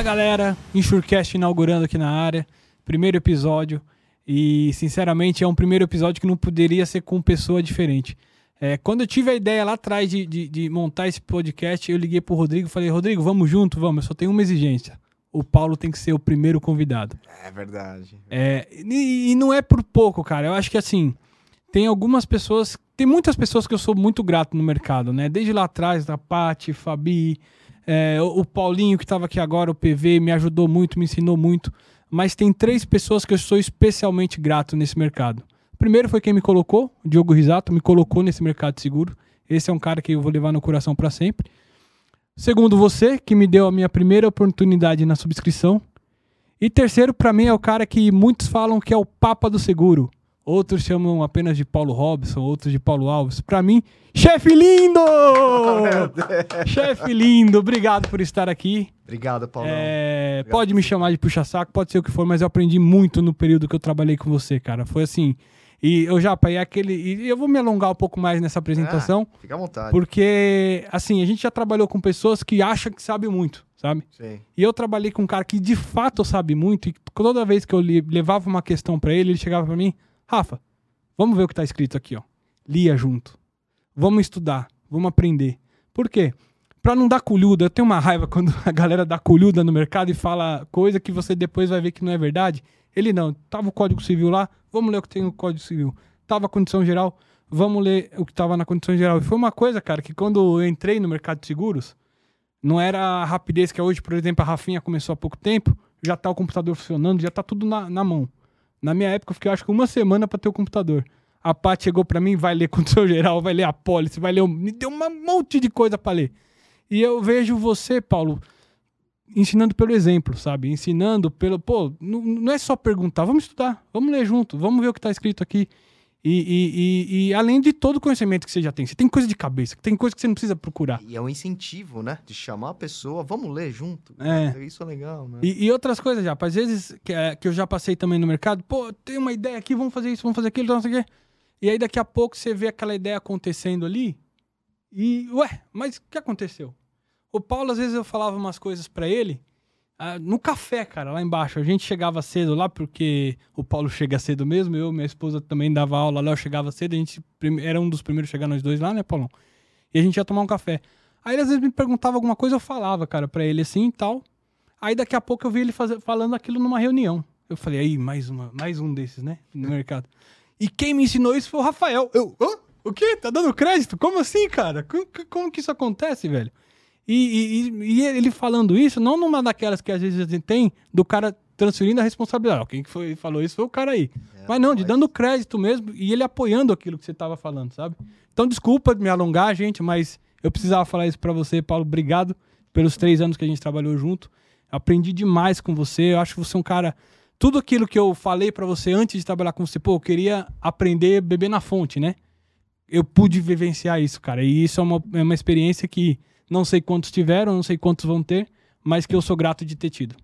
Fala galera, Insurecast inaugurando aqui na área, primeiro episódio e sinceramente é um primeiro episódio que não poderia ser com pessoa diferente. É, quando eu tive a ideia lá atrás de, de, de, montar esse podcast, eu liguei pro Rodrigo e falei, Rodrigo, vamos junto? Vamos, eu só tenho uma exigência. O Paulo tem que ser o primeiro convidado. É verdade. É, e, e não é por pouco, cara. Eu acho que assim, tem algumas pessoas, tem muitas pessoas que eu sou muito grato no mercado, né? Desde lá atrás, da Paty, Fabi, é, o, Paulinho que estava aqui agora, o PV, me ajudou muito, me ensinou muito. Mas tem três pessoas que eu sou especialmente grato nesse mercado. Primeiro foi quem me colocou, o Diogo Risato, me colocou nesse mercado seguro. Esse é um cara que eu vou levar no coração para sempre. Segundo, você, que me deu a minha primeira oportunidade na subscrição. E terceiro, para mim, é o cara que muitos falam que é o Papa do Seguro. Outros chamam apenas de Paulo Robson, outros de Paulo Alves. Para mim, chefe lindo! chefe lindo, obrigado por estar aqui. Obrigado, Paulo. É, pode me chamar de puxa-saco, pode ser o que for, mas eu aprendi muito no período que eu trabalhei com você, cara. Foi assim, e eu já apanhei aquele. E eu vou me alongar um pouco mais nessa apresentação. Ah, fica à vontade. Porque, assim, a gente já trabalhou com pessoas que acham que sabe muito, sabe? Sim. E eu trabalhei com um cara que de fato sabe muito. E toda vez que eu levava uma questão para ele, ele chegava para mim: Rafa, vamos ver o que tá escrito aqui, ó. Lia junto. Vamos estudar. Vamos aprender. Por quê? Pra não dar colhuda, eu tenho uma raiva quando a galera dá colhuda no mercado e fala coisa que você depois vai ver que não é verdade. Ele não, tava o Código Civil lá, vamos ler o que tem no Código Civil. Tava a condição geral, vamos ler o que tava na condição geral. E foi uma coisa, cara, que quando eu entrei no mercado de seguros, não era a rapidez que é hoje, por exemplo, a Rafinha começou há pouco tempo, já tá o computador funcionando, já tá tudo na, na mão. Na minha época, eu fiquei acho que uma semana para ter o computador. A Paty chegou para mim, vai ler condição geral, vai ler a pólice, vai ler. Me deu um monte de coisa para ler. E eu vejo você, Paulo, ensinando pelo exemplo, sabe? Ensinando pelo. Pô, não, não é só perguntar, vamos estudar, vamos ler junto, vamos ver o que está escrito aqui. E, e, e, e, além de todo o conhecimento que você já tem, você tem coisa de cabeça, tem coisa que você não precisa procurar. E é um incentivo, né? De chamar a pessoa, vamos ler junto. É. Isso é legal, né? E, outras coisas já. Às vezes, que, é, que eu já passei também no mercado, pô, tem uma ideia aqui, vamos fazer isso, vamos fazer aquilo, não sei o quê. E aí daqui a pouco você vê aquela ideia acontecendo ali. E, ué, mas o que aconteceu? O Paulo, às vezes, eu falava umas coisas para ele. Ah, no café, cara, lá embaixo. A gente chegava cedo lá, porque o Paulo chega cedo mesmo. Eu, minha esposa também dava aula lá, eu chegava cedo. A gente era um dos primeiros a chegar nós dois lá, né, Paulão? E a gente ia tomar um café. Aí ele às vezes me perguntava alguma coisa, eu falava, cara, pra ele assim e tal. Aí daqui a pouco eu vi ele fazer, falando aquilo numa reunião. Eu falei, aí, mais, uma, mais um desses, né? No mercado. E quem me ensinou isso foi o Rafael. Eu, hã? O quê? Tá dando crédito? Como assim, cara? Como, como que isso acontece, velho? E, e, e, ele falando isso, não numa daquelas que às vezes a gente tem, do cara transferindo a responsabilidade. Quem foi, falou isso foi o cara aí. É, mas não, de dando crédito mesmo e ele apoiando aquilo que você estava falando, sabe? Então, desculpa me alongar, gente, mas eu precisava falar isso para você, Paulo. Obrigado pelos três anos que a gente trabalhou junto. Aprendi demais com você. Eu acho que você é um cara. Tudo aquilo que eu falei para você antes de trabalhar com você, pô, eu queria aprender a beber na fonte, né? Eu pude vivenciar isso, cara. E isso é uma, é uma experiência que não sei quantos tiveram, não sei quantos vão ter, mas que eu sou grato de ter tido.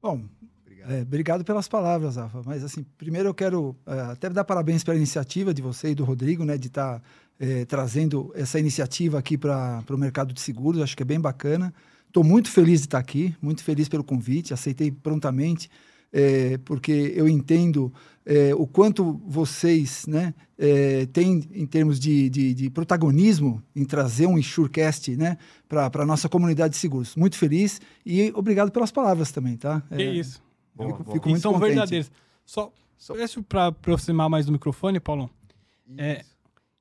Bom, obrigado, é, obrigado pelas palavras, Rafa. Mas assim, primeiro eu quero é, até dar parabéns pela iniciativa de você e do Rodrigo, né, de estar tá, é, trazendo essa iniciativa aqui para o mercado de seguros. Acho que é bem bacana. Estou muito feliz de estar aqui, muito feliz pelo convite. Aceitei prontamente é, porque eu entendo é, o quanto vocês né, é, têm em termos de, de, de, protagonismo em trazer um Insurecast né, para a nossa comunidade de seguros. Muito feliz e obrigado pelas palavras também, tá? É, isso. Boa, fico, boa. fico muito são contente. verdadeiros. Só, só... para aproximar mais do microfone, Paulão. É,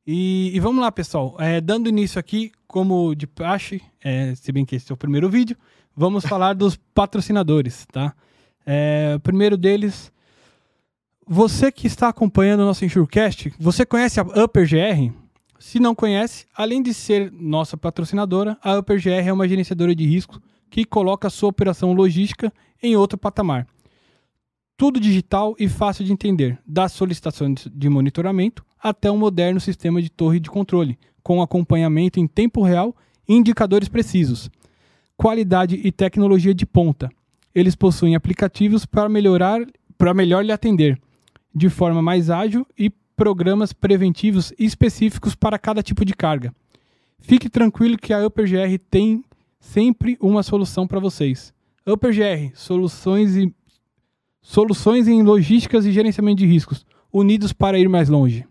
e, e, vamos lá, pessoal. É, dando início aqui, como de praxe, é, se bem que esse é o primeiro vídeo, vamos falar dos patrocinadores, tá? É, o primeiro deles, você que está acompanhando o nosso Insurecast, você conhece a Upper GR? Se não conhece, além de ser nossa patrocinadora, a Upper GR é uma gerenciadora de risco que coloca a sua operação logística em outro patamar. Tudo digital e fácil de entender, das solicitações de monitoramento até um moderno sistema de torre de controle, com acompanhamento em tempo real e indicadores precisos. Qualidade e tecnologia de ponta, eles possuem aplicativos para melhorar, para melhor lhe atender de forma mais ágil e programas preventivos específicos para cada tipo de carga. Fique tranquilo que a UpperGR tem sempre uma solução para vocês. Upper GR, soluções, e, soluções em logísticas e gerenciamento de riscos, unidos para ir mais longe.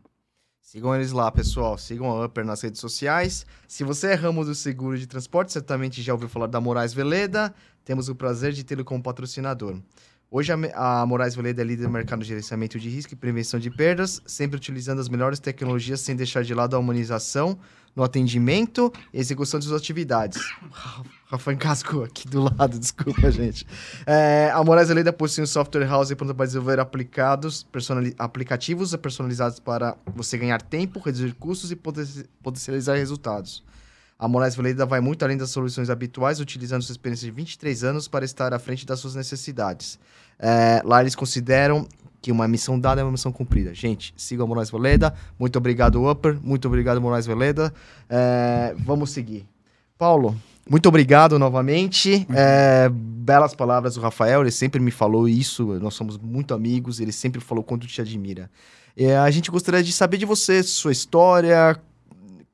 Sigam eles lá, pessoal. Sigam a Upper nas redes sociais. Se você é ramo do seguro de transporte, certamente já ouviu falar da Moraes Veleda. Temos o prazer de tê-lo como patrocinador. Hoje a, a Moraes Veleda é líder no mercado de gerenciamento de risco e prevenção de perdas, sempre utilizando as melhores tecnologias sem deixar de lado a humanização no atendimento e execução de suas atividades. Rafa encascou aqui do lado, desculpa, gente. É, a Moraes Veleda possui um software house pronto para desenvolver aplicados, aplicativos personalizados para você ganhar tempo, reduzir custos e potencializar resultados. A Moraes Veleda vai muito além das soluções habituais, utilizando sua experiência de 23 anos para estar à frente das suas necessidades. É, lá eles consideram que uma missão dada é uma missão cumprida. Gente, siga a Moraes Veleda. Muito obrigado, Upper. Muito obrigado, Moraes Veleda. É, vamos seguir. Paulo, muito obrigado novamente. É, belas palavras do Rafael, ele sempre me falou isso. Nós somos muito amigos, ele sempre falou quanto te admira. É, a gente gostaria de saber de você, sua história,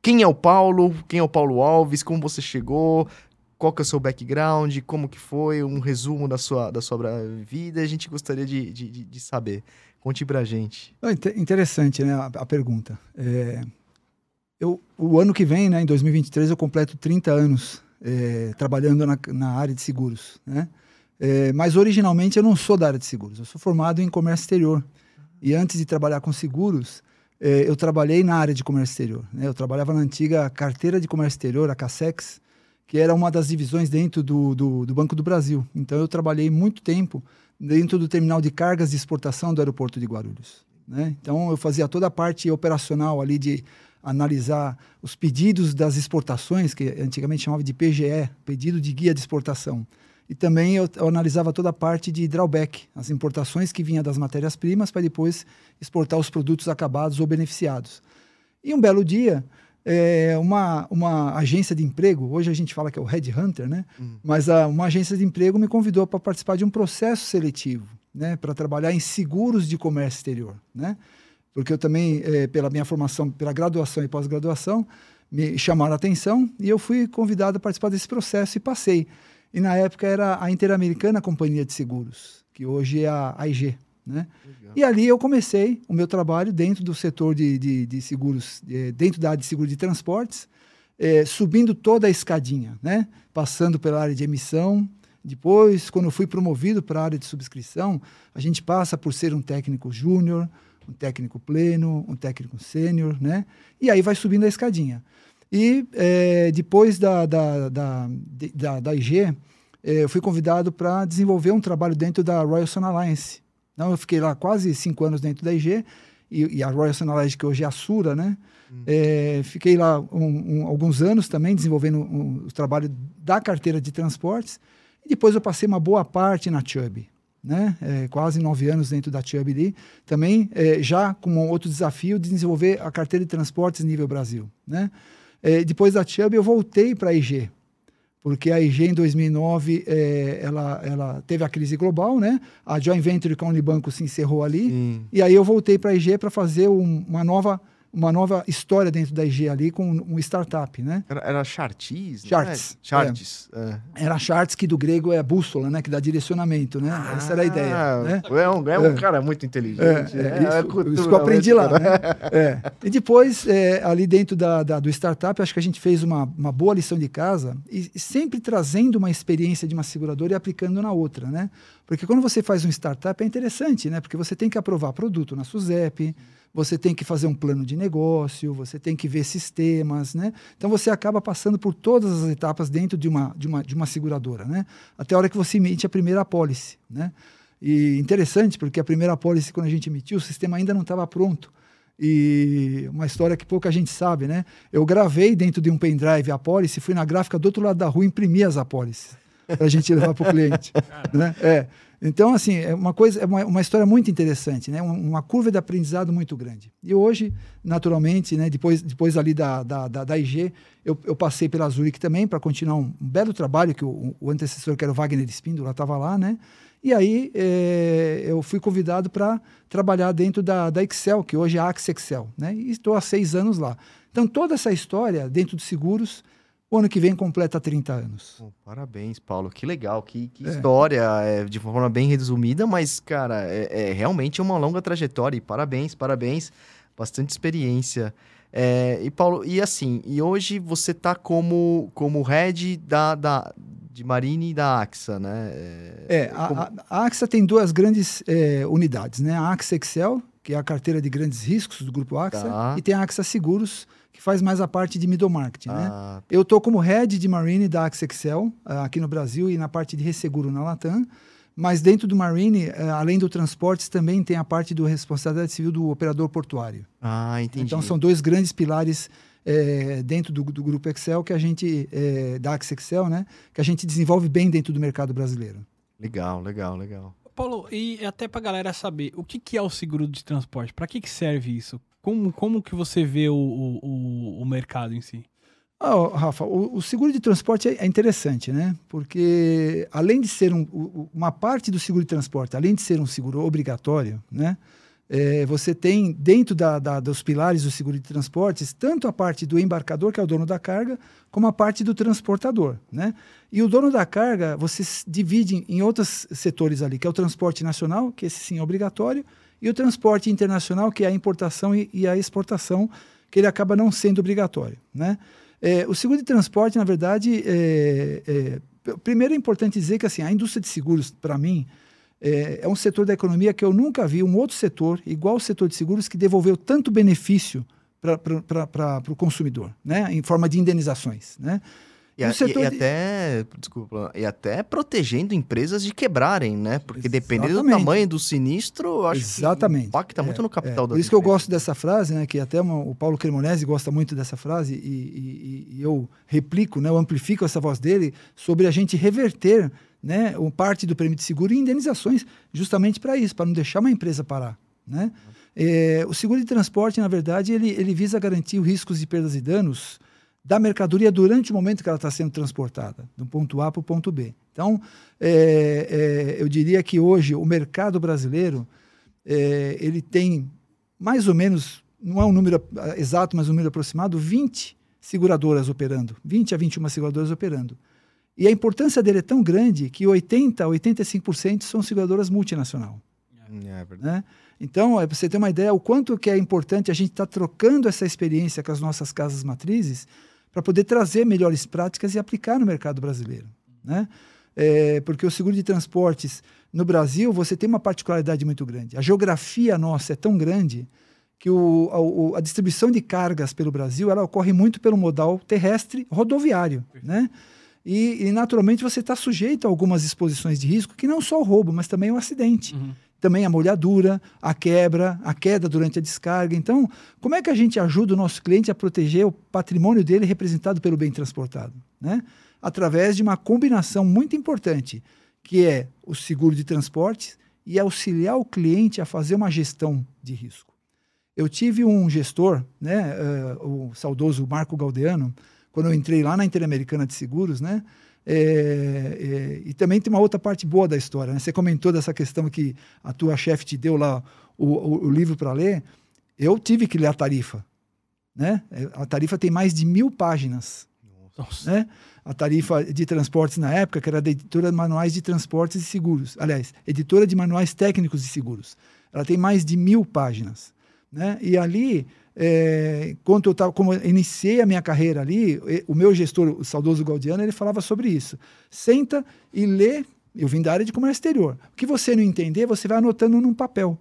quem é o Paulo? Quem é o Paulo Alves? Como você chegou? Qual que é o seu background? Como que foi? Um resumo da sua, da sua vida. A gente gostaria de, de, de saber. Conte pra gente. Interessante, né, a, a pergunta. É, eu, o ano que vem, né, em 2023, eu completo 30 anos é, trabalhando na, na, área de seguros, né? É, mas originalmente eu não sou da área de seguros, eu sou formado em comércio exterior. E antes de trabalhar com seguros, é, eu trabalhei na área de comércio exterior. Né? Eu trabalhava na antiga carteira de comércio exterior, a Cassex, que era uma das divisões dentro do, do, do, Banco do Brasil. Então, eu trabalhei muito tempo dentro do terminal de cargas de exportação do aeroporto de Guarulhos. Né? Então, eu fazia toda a parte operacional ali de analisar os pedidos das exportações, que antigamente chamava de PGE, pedido de guia de exportação. E também eu, eu, analisava toda a parte de drawback, as importações que vinham das matérias-primas para depois exportar os produtos acabados ou beneficiados. E um belo dia, é, uma, uma agência de emprego, hoje a gente fala que é o Headhunter, né? Uhum. Mas a, uma agência de emprego me convidou para participar de um processo seletivo, né? Para trabalhar em seguros de comércio exterior, né? Porque eu também, é, pela minha formação, pela graduação e pós-graduação, me chamaram a atenção e eu fui convidado a participar desse processo e passei. E na época era a Interamericana Companhia de Seguros, que hoje é a AIG. Né? E ali eu comecei o meu trabalho dentro do setor de, de, de seguros, dentro da área de seguro de transportes, é, subindo toda a escadinha, né? passando pela área de emissão. Depois, quando eu fui promovido para a área de subscrição, a gente passa por ser um técnico júnior, um técnico pleno, um técnico sênior, né? E aí vai subindo a escadinha. E é, depois da, da, da, da, da IG, é, eu fui convidado para desenvolver um trabalho dentro da Royal Sun Alliance. Então, eu fiquei lá quase cinco anos dentro da IG, e, e a Royal Sun Alliance, que hoje é a Sura, né? Hum. É, fiquei lá um, um, alguns anos também desenvolvendo um, o trabalho da carteira de transportes. E depois eu passei uma boa parte na Chubb, né? É, quase nove anos dentro da Chubb ali. Também é, já com um outro desafio de desenvolver a carteira de transportes nível Brasil, né? É, depois da Chubb, eu voltei para a IG, porque a IG em 2009 é, ela, ela teve a crise global, né? A joint venture com a Unibanco se encerrou ali, Sim. e aí eu voltei para a IG para fazer um, uma nova uma nova história dentro da IG ali com um startup, né? Era, era Chartis? Charts. É? Charts. É. Era Charts, que do grego é bússola, né? Que dá direcionamento, né? Ah, Essa era a ideia. Né? É um, é um é. cara muito inteligente. É, é, isso, isso que eu aprendi lá, né? E depois, ali dentro da, da, do startup, acho que a gente fez uma, uma boa lição de casa e, e sempre trazendo uma experiência de uma seguradora e aplicando na outra, né? Porque quando você faz um startup é interessante, né? Porque você tem que aprovar produto na SUSEP, você tem que fazer um plano de negócio, você tem que ver sistemas, né? Então você acaba passando por todas as etapas dentro de uma, de uma, de uma seguradora, né? Até a hora que você emite a primeira apólice, né? E interessante, porque a primeira apólice, quando a gente emitiu, o sistema ainda não estava pronto. E uma história que pouca gente sabe, né? Eu gravei dentro de um pendrive a apólice, fui na gráfica do outro lado da rua imprimir as apólices para a gente levar para o cliente. né? É. Então, assim, é uma coisa, é uma, uma história muito interessante, né? Uma, uma, curva de aprendizado muito grande. E hoje, naturalmente, né? Depois, depois ali da, da, da, da IG, eu, eu, passei pela Zurich também para continuar um, um, belo trabalho que o, o, antecessor, que era o Wagner Espíndola, estava lá, né? E aí é, eu fui convidado para trabalhar dentro da, da Excel, que hoje é a Axe Excel, né? E estou há seis anos lá. Então, toda essa história dentro de seguros O ano que vem completa 30 anos. Pô, parabéns, Paulo. Que legal, que, que é. história, é, de forma bem resumida, mas, cara, é, é, realmente uma longa trajetória. E parabéns, parabéns. Bastante experiência. É, e, Paulo, e assim, e hoje você tá como, como head da, da, de Marine e da AXA, né? É, é como... a, a, AXA tem duas grandes é, unidades, né? A AXA Excel, que é a carteira de grandes riscos do grupo AXA, tá. e tem a AXA Seguros, que faz mais a parte de middle market, né? ah. né? Eu estou como head de Marine da Excel, ah, aqui no Brasil e na parte de resseguro na Latam. Mas dentro do Marine, eh, além do transportes, também tem a parte do responsabilidade civil do operador portuário. Ah, entendi. Então são dois grandes pilares é, dentro do, do, grupo Excel que a gente é, da Axel Excel, né? Que a gente desenvolve bem dentro do mercado brasileiro. Legal, legal, legal. Paulo, e até para a galera saber, o que, que é o seguro de transporte? Para que, que serve isso? Como, como que você vê o, o, o mercado em si? Oh, Rafa, o, o, seguro de transporte é, é, interessante, né? Porque além de ser um, uma parte do seguro de transporte, além de ser um seguro obrigatório, né? É, você tem dentro da, da, dos pilares do seguro de transportes tanto a parte do embarcador, que é o dono da carga, como a parte do transportador. Né? E o dono da carga, você divide em outros setores ali, que é o transporte nacional, que esse sim é obrigatório, e o transporte internacional, que é a importação e, e a exportação, que ele acaba não sendo obrigatório. Né? É, o seguro de transporte, na verdade, é, é, primeiro é importante dizer que assim, a indústria de seguros, para mim, é, é, um setor da economia que eu nunca vi um outro setor, igual o setor de seguros, que devolveu tanto benefício para o consumidor, né? em forma de indenizações. Né? E, a, e, e, até, desculpa, e até protegendo empresas de quebrarem, né? Porque Exatamente. dependendo do tamanho do sinistro, acho Exatamente. que impacta é, muito no capital é. da Por isso que eu gosto dessa frase, né? Que até uma, o Paulo Cremonese gosta muito dessa frase e, e, eu replico, né? Eu amplifico essa voz dele sobre a gente reverter né, parte do prêmio de seguro em indenizações, justamente para isso, para não deixar uma empresa parar. Né? É, o seguro de transporte, na verdade, ele, ele visa garantir os riscos de perdas e danos da mercadoria durante o momento que ela está sendo transportada, do ponto A para o ponto B. Então, é, é, eu diria que hoje o mercado brasileiro é, ele tem mais ou menos, não é um número exato, mas um número aproximado, 20 seguradoras operando, 20 a 21 seguradoras operando. E a importância dele é tão grande que 80% a 85% são seguradoras multinacional. É, é né? Então, é, para você ter uma ideia, o quanto que é importante a gente estar tá trocando essa experiência com as nossas casas matrizes para poder trazer melhores práticas e aplicar no mercado brasileiro. Né? É, porque o seguro de transportes no Brasil, você tem uma particularidade muito grande. A geografia nossa é tão grande que o, a, a, distribuição de cargas pelo Brasil ela ocorre muito pelo modal terrestre rodoviário. Né? E, e naturalmente você está sujeito a algumas exposições de risco, que não só o roubo, mas também o acidente. Uhum. Também a molhadura, a quebra, a queda durante a descarga. Então, como é que a gente ajuda o nosso cliente a proteger o patrimônio dele representado pelo bem transportado? Né? Através de uma combinação muito importante, que é o seguro de transportes e auxiliar o cliente a fazer uma gestão de risco. Eu tive um gestor, né, uh, o saudoso Marco Galdeano, quando eu entrei lá na Interamericana de Seguros, né? É, é, e também tem uma outra parte boa da história. Né? Você comentou dessa questão que a tua chefe te deu lá o, o, o livro para ler. Eu tive que ler a tarifa. Né? A tarifa tem mais de mil páginas. Nossa. Né? A tarifa de transportes na época, que era da editora de manuais de transportes e seguros. Aliás, editora de manuais técnicos de seguros. Ela tem mais de mil páginas. Né? E ali é, quando eu tava, como eu iniciei a minha carreira ali, o meu gestor, o saudoso Gaudiano, ele falava sobre isso. Senta e lê. Eu vim da área de comércio exterior. O que você não entender, você vai anotando num papel.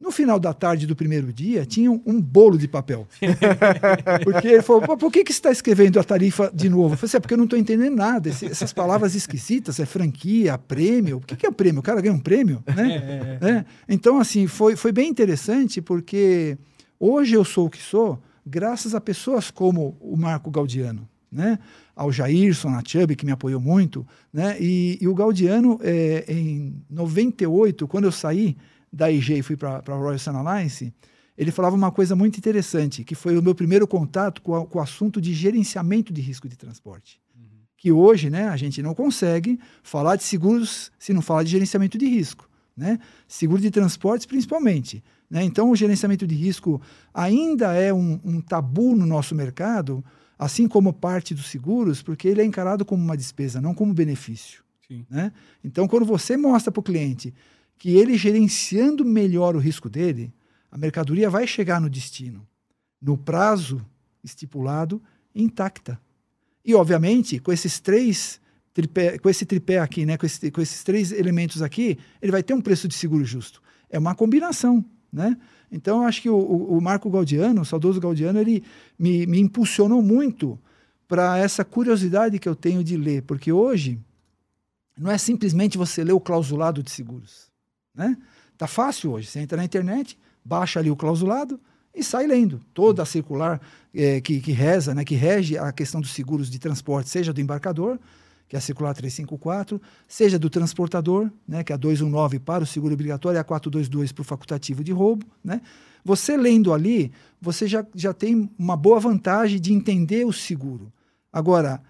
No final da tarde do primeiro dia, tinha um, um bolo de papel. porque ele falou: por que, que você está escrevendo a tarifa de novo? Eu falei assim: é porque eu não estou entendendo nada. Esse, essas palavras esquisitas, é franquia, prêmio. O que, que é o prêmio? O cara ganha um prêmio? Né? É. é. Então, assim, foi, foi bem interessante, porque Hoje eu sou o que sou graças a pessoas como o Marco Gaudiano, né? ao Jairson, a Chubb, que me apoiou muito. Né? E, e o Gaudiano, é, em 98, quando eu saí da IG e fui para a Royal Sun Alliance, ele falava uma coisa muito interessante, que foi o meu primeiro contato com, a, com o assunto de gerenciamento de risco de transporte. Uhum. Que hoje né, a gente não consegue falar de seguros se não falar de gerenciamento de risco. Né? Seguro de transportes, principalmente. Né? Então, o gerenciamento de risco ainda é um, um tabu no nosso mercado, assim como parte dos seguros, porque ele é encarado como uma despesa, não como benefício. Né? Então, quando você mostra para o cliente que ele gerenciando melhor o risco dele, a mercadoria vai chegar no destino, no prazo estipulado, intacta. E, obviamente, com esses três tripé, com esse tripé aqui, né, com, esse, com esses três elementos aqui, ele vai ter um preço de seguro justo. É uma combinação, né? Então, eu acho que o, o, Marco Gaudiano, o saudoso Gaudiano, ele me, me impulsionou muito para essa curiosidade que eu tenho de ler, porque hoje não é simplesmente você ler o clausulado de seguros, né? Tá fácil hoje, você entra na internet, baixa ali o clausulado e sai lendo toda a circular é, que, que reza, né, que rege a questão dos seguros de transporte, seja do embarcador, que é a circular 354, seja do transportador, né, que é a 219 para o seguro obrigatório e a 422 para o facultativo de roubo. Né? Você lendo ali, você já, já tem uma boa vantagem de entender o seguro. Agora,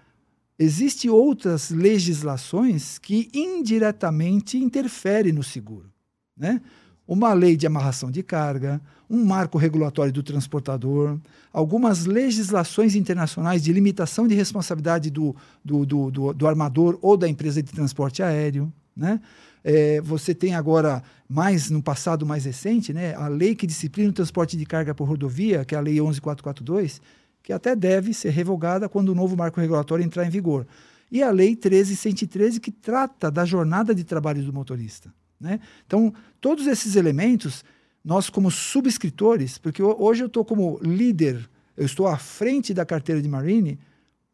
existem outras legislações que indiretamente interferem no seguro. Né? Uma lei de amarração de carga, um marco regulatório do transportador, algumas legislações internacionais de limitação de responsabilidade do, do, do, do, do armador ou da empresa de transporte aéreo. Né? É, você tem agora, mais no passado mais recente, né, a lei que disciplina o transporte de carga por rodovia, que é a Lei 11442, que até deve ser revogada quando o novo marco regulatório entrar em vigor. E a Lei 13113, que trata da jornada de trabalho do motorista. Né? Então, todos esses elementos nós como subscritores, porque hoje eu estou como líder, eu estou à frente da carteira de Marine,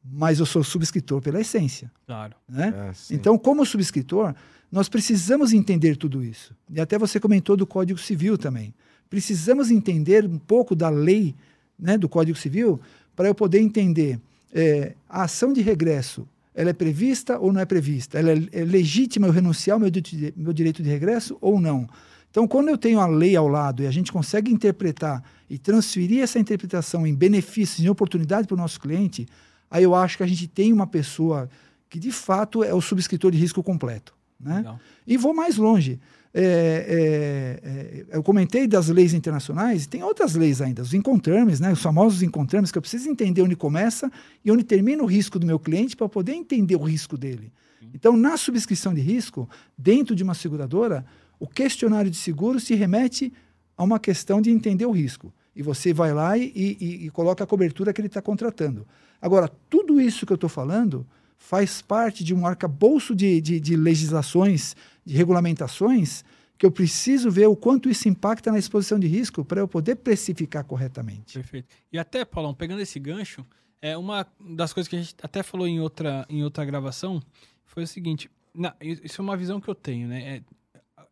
mas eu sou subscritor pela essência. Claro. Né? É, então, como subscritor, nós precisamos entender tudo isso. E até você comentou do Código Civil também. Precisamos entender um pouco da lei né, do Código Civil para eu poder entender é, a ação de regresso. Ela é prevista ou não é prevista? Ela é, é legítima eu renunciar ao meu, meu direito de regresso ou não? Então, quando eu tenho a lei ao lado e a gente consegue interpretar e transferir essa interpretação em benefícios, em oportunidade para o nosso cliente, aí eu acho que a gente tem uma pessoa que de fato é o subscritor de risco completo. Né? E vou mais longe. É, é, é, eu comentei das leis internacionais, tem outras leis ainda, os inconterms, né, os famosos inconterms, que eu preciso entender onde começa e onde termina o risco do meu cliente para poder entender o risco dele. Então, na subscrição de risco, dentro de uma seguradora, o questionário de seguro se remete a uma questão de entender o risco. E você vai lá e, e, e coloca a cobertura que ele está contratando. Agora, tudo isso que eu estou falando faz parte de um arcabouço de, de, de legislações, de regulamentações, que eu preciso ver o quanto isso impacta na exposição de risco para eu poder precificar corretamente. Perfeito. E até, Paulão, pegando esse gancho, é uma das coisas que a gente até falou em outra, em outra gravação foi o seguinte: na, isso é uma visão que eu tenho, né? É,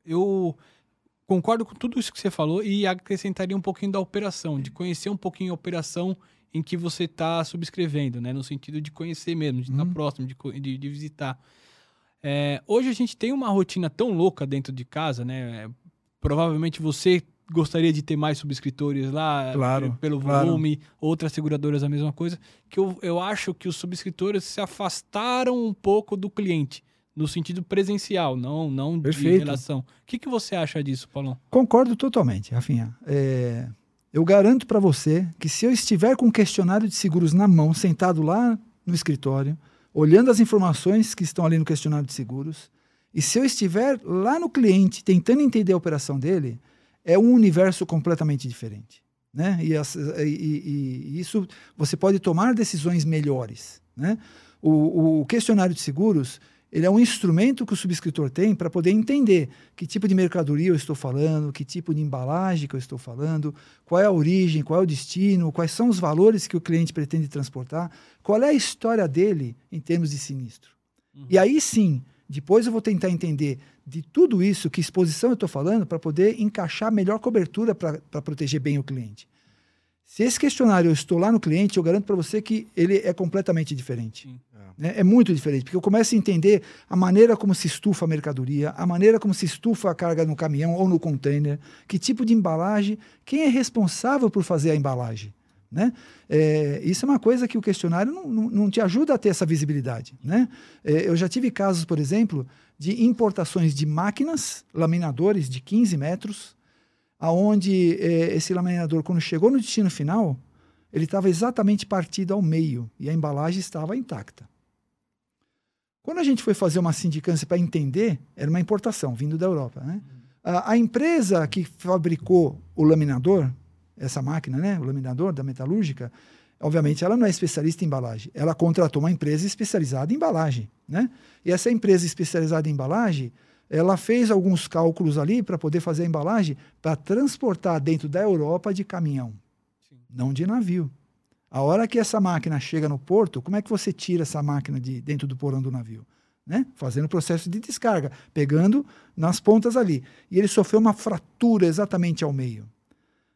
eu concordo com tudo isso que você falou e acrescentaria um pouquinho da operação, de conhecer um pouquinho a operação em que você está subscrevendo, né? No sentido de conhecer mesmo, de estar uhum. próximo, de, de, de visitar. É, hoje a gente tem uma rotina tão louca dentro de casa, né? Provavelmente você gostaria de ter mais subscritores lá claro, pelo volume, claro. outras seguradoras a mesma coisa, que eu, eu acho que os subscritores se afastaram um pouco do cliente no sentido presencial, não, não Perfeito. de relação. O que, que você acha disso, Paulão? Concordo totalmente, Rafinha. É, eu garanto para você que se eu estiver com um questionário de seguros na mão, sentado lá no escritório, olhando as informações que estão ali no questionário de seguros, e se eu estiver lá no cliente tentando entender a operação dele, é um universo completamente diferente. Né? E, e, e, e isso você pode tomar decisões melhores. Né? O, o questionário de seguros ele é um instrumento que o subscritor tem para poder entender que tipo de mercadoria eu estou falando, que tipo de embalagem que eu estou falando, qual é a origem, qual é o destino, quais são os valores que o cliente pretende transportar, qual é a história dele em termos de sinistro. Uhum. E aí sim, depois eu vou tentar entender de tudo isso, que exposição eu estou falando, para poder encaixar melhor cobertura para proteger bem o cliente. Se esse questionário eu estou lá no cliente, eu garanto para você que ele é completamente diferente. É. Né? é. muito diferente, porque eu começo a entender a maneira como se estufa a mercadoria, a maneira como se estufa a carga no caminhão ou no container, que tipo de embalagem, quem é responsável por fazer a embalagem. Né? É, isso é uma coisa que o questionário não, não, não te ajuda a ter essa visibilidade. Né? É, eu já tive casos, por exemplo, de importações de máquinas, laminadores de 15 metros, aonde é, esse laminador, quando chegou no destino final, ele estava exatamente partido ao meio e a embalagem estava intacta. Quando a gente foi fazer uma sindicância para entender, era uma importação vindo da Europa. Né? A, a, empresa que fabricou o laminador, essa máquina, né, o laminador da metalúrgica, obviamente ela não é especialista em embalagem. Ela contratou uma empresa especializada em embalagem. Né? E essa empresa especializada em embalagem, ela fez alguns cálculos ali para poder fazer a embalagem para transportar dentro da Europa de caminhão, Sim. não de navio. A hora que essa máquina chega no porto, como é que você tira essa máquina de dentro do porão do navio? Né? Fazendo o processo de descarga, pegando nas pontas ali. E ele sofreu uma fratura exatamente ao meio.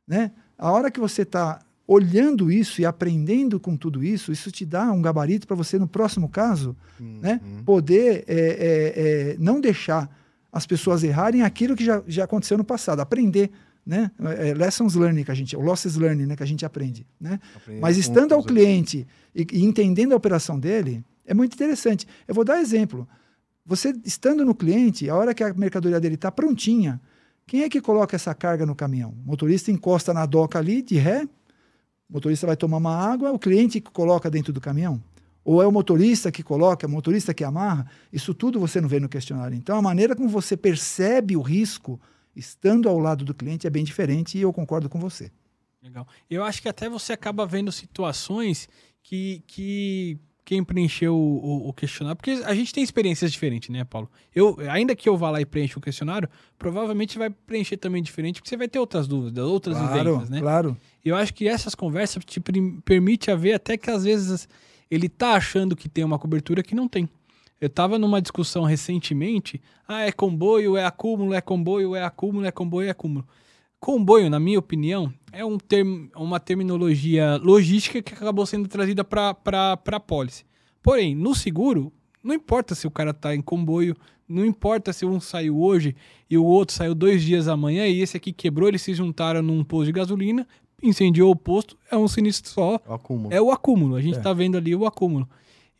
Né? A hora que você está olhando isso e aprendendo com tudo isso, isso te dá um gabarito para você, no próximo caso, uhum. né, poder é, é, é, não deixar as pessoas errarem aquilo que já, já aconteceu no passado, aprender né? É, lessons learning que a gente, o losses learning, né, que a gente aprende, né? Mas estando ao cliente e, e, entendendo a operação dele, é muito interessante. Eu vou dar exemplo. Você estando no cliente, a hora que a mercadoria dele está prontinha, quem é que coloca essa carga no caminhão? O motorista encosta na doca ali de ré, o motorista vai tomar uma água, o cliente que coloca dentro do caminhão. Ou é o motorista que coloca, é o motorista que amarra. Isso tudo você não vê no questionário. Então, a maneira como você percebe o risco estando ao lado do cliente é bem diferente e eu concordo com você. Legal. Eu acho que até você acaba vendo situações que, que quem preencheu o, o, questionário, porque a gente tem experiências diferentes, né, Paulo? Eu, ainda que eu vá lá e preencha o questionário, provavelmente vai preencher também diferente, porque você vai ter outras dúvidas, outras claro, vivências, né? Claro. Eu acho que essas conversas te permite a ver até que às vezes ele tá achando que tem uma cobertura que não tem. Eu estava numa discussão recentemente, ah, é comboio, é acúmulo, é comboio, é acúmulo, é comboio, é acúmulo. Comboio, na minha opinião, é um term, uma terminologia logística que acabou sendo trazida para a pólice. Porém, no seguro, não importa se o cara está em comboio, não importa se um saiu hoje e o outro saiu dois dias amanhã e esse aqui quebrou, eles se juntaram num posto de gasolina, incendiou o posto, é um sinistro só. O acúmulo. É o acúmulo. A gente está é. vendo ali o acúmulo.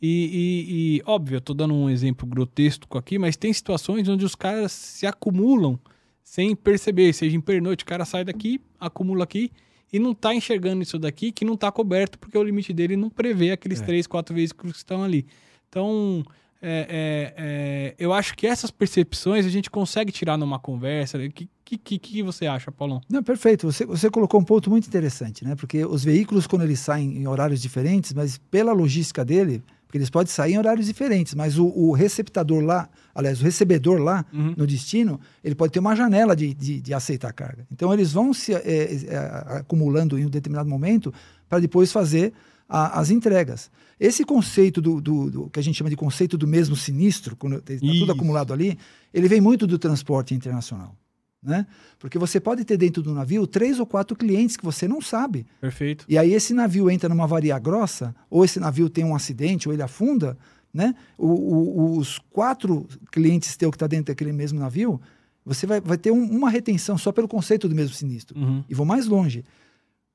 E, e, e, óbvio, eu tô dando um exemplo grotesco aqui, mas tem situações onde os caras se acumulam sem perceber, seja em pernoite, o cara sai daqui, acumula aqui e não tá enxergando isso daqui que não tá coberto porque o limite dele não prevê aqueles é. três, quatro veículos que estão ali. Então, é, é, é, eu acho que essas percepções a gente consegue tirar numa conversa. O que, que, que, você acha, Paulão? Não, perfeito. Você, você colocou um ponto muito interessante, né? Porque os veículos, quando eles saem em horários diferentes, mas pela logística dele, porque eles podem sair em horários diferentes, mas o, o receptador lá, aliás, o recebedor lá uhum. no destino, ele pode ter uma janela de, de, de aceitar a carga. Então eles vão se é, é, acumulando em um determinado momento para depois fazer a, as entregas. Esse conceito do, do, do, que a gente chama de conceito do mesmo sinistro, quando está tudo acumulado ali, ele vem muito do transporte internacional. Né? Porque você pode ter dentro do navio três ou quatro clientes que você não sabe. Perfeito. E aí esse navio entra numa varia grossa, ou esse navio tem um acidente, ou ele afunda, né? O, o, os quatro clientes teu que está dentro daquele mesmo navio, você vai, vai ter um, uma retenção só pelo conceito do mesmo sinistro. Uhum. E vou mais longe.